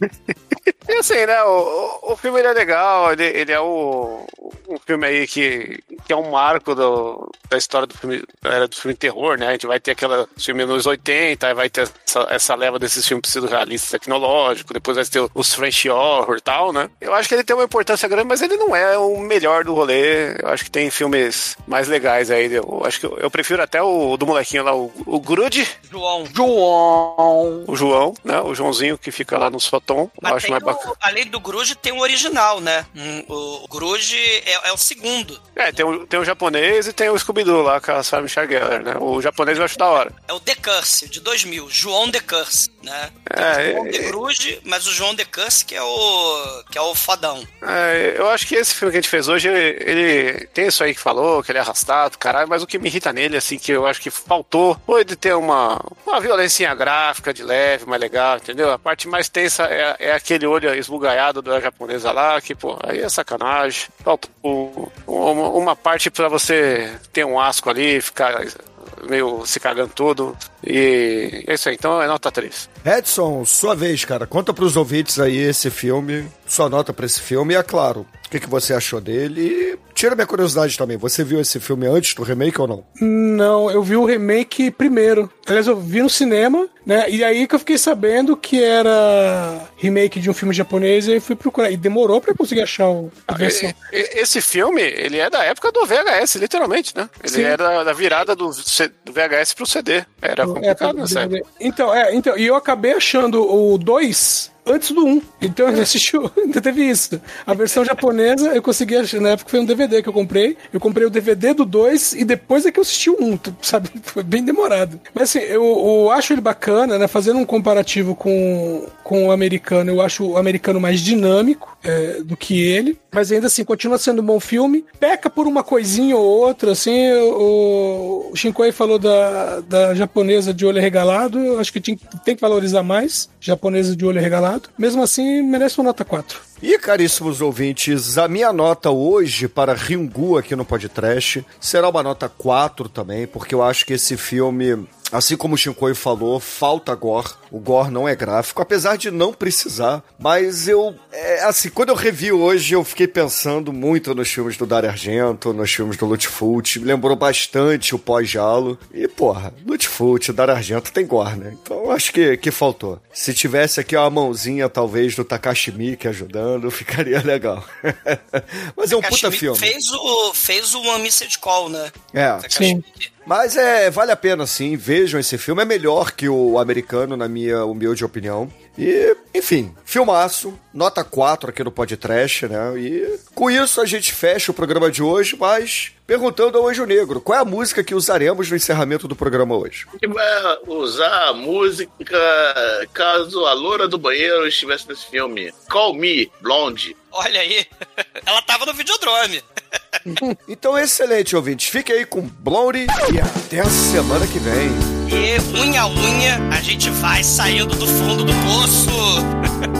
(laughs) E assim, né? O, o filme ele é legal, ele, ele é o, um filme aí que, que é um marco do, da história do filme, era do filme terror, né? A gente vai ter aquela filme nos 80, aí vai ter essa, essa leva desses filmes pseudo-realistas tecnológicos, depois vai ter os French Horror e tal, né? Eu acho que ele tem uma importância grande, mas ele não é o melhor do rolê. Eu acho que tem filmes mais legais aí. Eu acho que eu, eu prefiro até o do molequinho lá, o, o Grude. João. João. O João, né? O Joãozinho que fica lá no Sotom. Eu acho mais bacana além do Gruge, tem o original, né? O Gruge é, é, o segundo. É, tem o, tem o japonês e tem o Scooby-Doo lá, com a Sarah Michelle Gellar, né? O japonês eu acho da hora. É o The Curse, de 2000. João The Curse, né? É, o João The Gruge, mas o João The Curse que é o, que é o fodão. É, eu acho que esse filme que a gente fez hoje, ele, ele tem isso aí que falou, que ele é arrastado, caralho, mas o que me irrita nele, assim, que eu acho que faltou, foi de ter uma, uma violência gráfica de leve, mais legal, entendeu? A parte mais tensa é, é aquele olho esbugaiado da japonesa lá, que, pô, aí é sacanagem. Falta uma, uma parte para você ter um asco ali, ficar meio se cagando tudo. E é isso aí, então é nota 3. Edson, sua vez, cara. Conta pros ouvintes aí esse filme, sua nota pra esse filme e, é claro, o que, que você achou dele. E tira minha curiosidade também. Você viu esse filme antes do remake ou não? Não, eu vi o remake primeiro. Aliás, eu vi no cinema, né? E aí que eu fiquei sabendo que era remake de um filme japonês e aí fui procurar. E demorou pra eu conseguir achar o- a versão. E- e- Esse filme, ele é da época do VHS, literalmente, né? Ele Sim. era da virada do, C- do VHS pro CD. Era É, complicado nessa época. então, é, então, e eu acabei achando o 2 antes do 1. Um. Então eu assisti, o- (laughs) ainda teve isso. A versão japonesa eu consegui na época foi um DVD que eu comprei. Eu comprei o DVD do 2 e depois é que eu assisti o 1, um, sabe? (laughs) Foi bem demorado. Mas assim, eu, eu acho ele bacana, né? Fazendo um comparativo com, com o americano, eu acho o americano mais dinâmico é, do que ele. Mas ainda assim, continua sendo um bom filme. Peca por uma coisinha ou outra, assim. O, o Shinkoi falou da, da japonesa de olho regalado. Eu acho que tem que valorizar mais. Japonesa de olho regalado. Mesmo assim, merece uma nota 4. E, caríssimos ouvintes, a minha nota hoje para Ringu aqui no podcast será uma nota 4 também, porque eu acho que esse filme, assim como o Shinkoi falou, falta gore. O gore não é gráfico, apesar de não precisar. Mas eu, é, assim, quando eu revi hoje, eu fiquei pensando muito nos filmes do Dario Argento, nos filmes do Lutfult. Me lembrou bastante o pós-jalo. E, porra, Lutfult, Dario Argento tem gore, né? Então eu acho que, que faltou. Se tivesse aqui uma mãozinha, talvez, do Takashi Miike ajudando, (laughs) ficaria legal. (laughs) Mas é um puta Kashmir filme. Fez o, fez o One Missed Call, né? É, Sim. Mas é, vale a pena sim, vejam esse filme. É melhor que o americano, na minha humilde opinião. E, enfim, filmaço, nota 4 aqui no podcast, né? E com isso a gente fecha o programa de hoje, mas perguntando ao Anjo Negro, qual é a música que usaremos no encerramento do programa hoje? que vai usar a música caso a loura do banheiro estivesse nesse filme. Call Me, Blonde. Olha aí. (laughs) Ela tava no Videodrome. (laughs) Então, excelente, ouvintes. Fique aí com Blondie e até a semana que vem. E unha a unha, a gente vai saindo do fundo do poço. (laughs)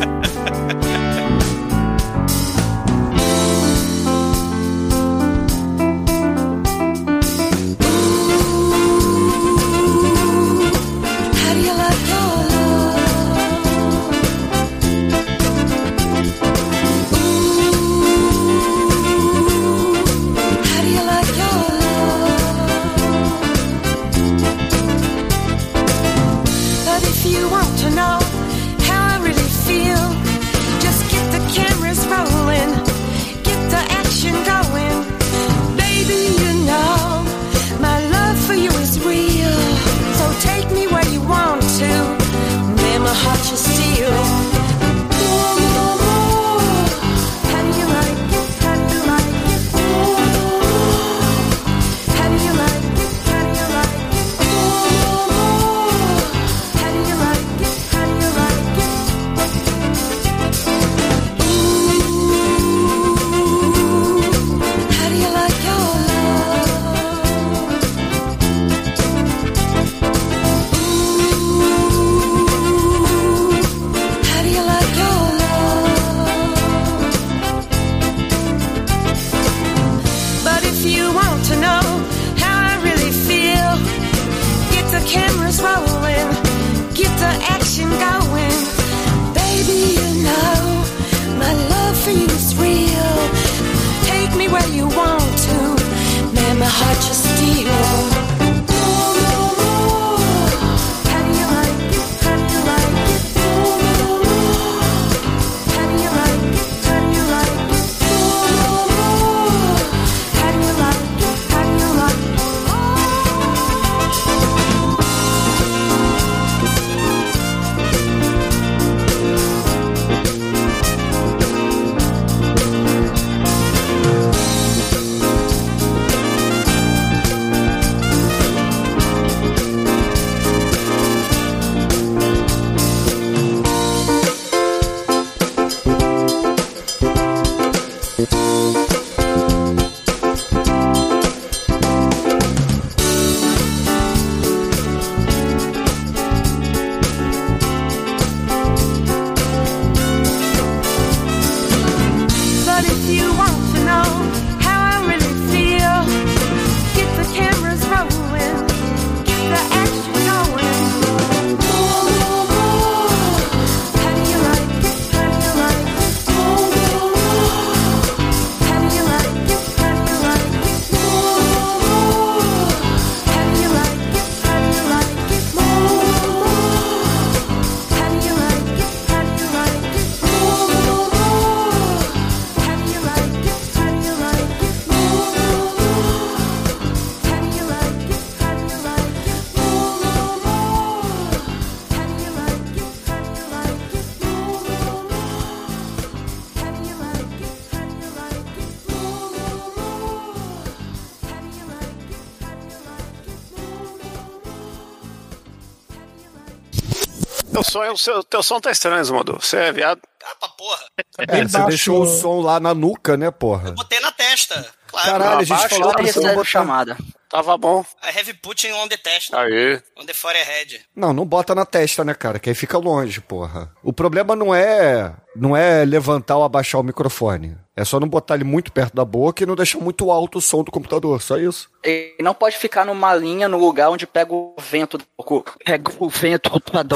o seu, teu som tá estranho, Zumadu. Você é viado? Ah, pra porra. É, você baixo. deixou o som lá na nuca, né, porra? Botei na testa. Claro. Caralho, a gente falou pra você não botar... chamada. Tava bom. I have put on the test. Aí. On the forehead. Não, não bota na testa, né, cara? Que aí fica longe, porra. O problema não é não é levantar ou abaixar o microfone. É só não botar ele muito perto da boca e não deixar muito alto o som do computador, só isso. E não pode ficar numa linha no lugar onde pega o vento do coco. Pega o vento do coco.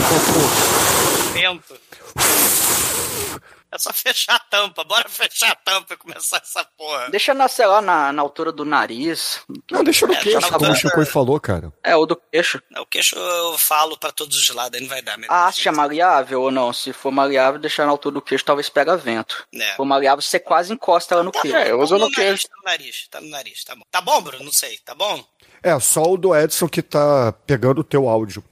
Vento. (laughs) É só fechar a tampa. Bora fechar a tampa e começar essa porra. Deixa na, sei lá, na, na altura do nariz. Não, deixa no É, queixo, tá como o Chico falou, cara. É, ou do queixo. O queixo eu falo pra todos os lados, aí não vai dar mesmo. A haste é maleável ou não? Se for maleável, deixar na altura do queixo, talvez pega vento. É. Se for maleável, você quase encosta ela no queixo. É, eu uso Tá no no queixo. nariz, tá no nariz, tá no nariz, tá bom. Tá bom, Bruno? Não sei, tá bom? É, só o do Edson que tá pegando o teu áudio.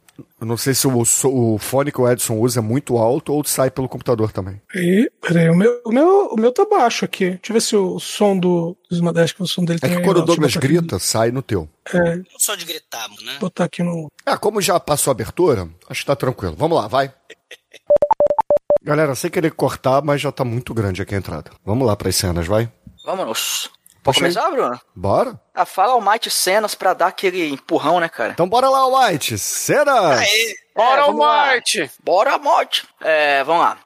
Eu não sei se o, o fone que o Edson usa é muito alto ou sai pelo computador também. Peraí, peraí, o meu, o, meu, o meu tá baixo aqui. Deixa eu ver se o som do, do Smadesh, que o som dele É que também quando o Douglas botar aqui. grita, sai no teu. É, Não sou de gritar, né? vou botar aqui no. Ah, como já passou a abertura, acho que tá tranquilo. Vamos lá, vai. Galera, sem querer cortar, mas já tá muito grande aqui a entrada. Vamos lá pras cenas, vai. Vamos. Pode começar, Bruno? Bora? Ah, fala ao Mighty cenas pra dar aquele empurrão, né, cara? Então bora lá, White. Cena! Aí, Bora, vamos lá. Marte! Bora, morte! É, vamos lá.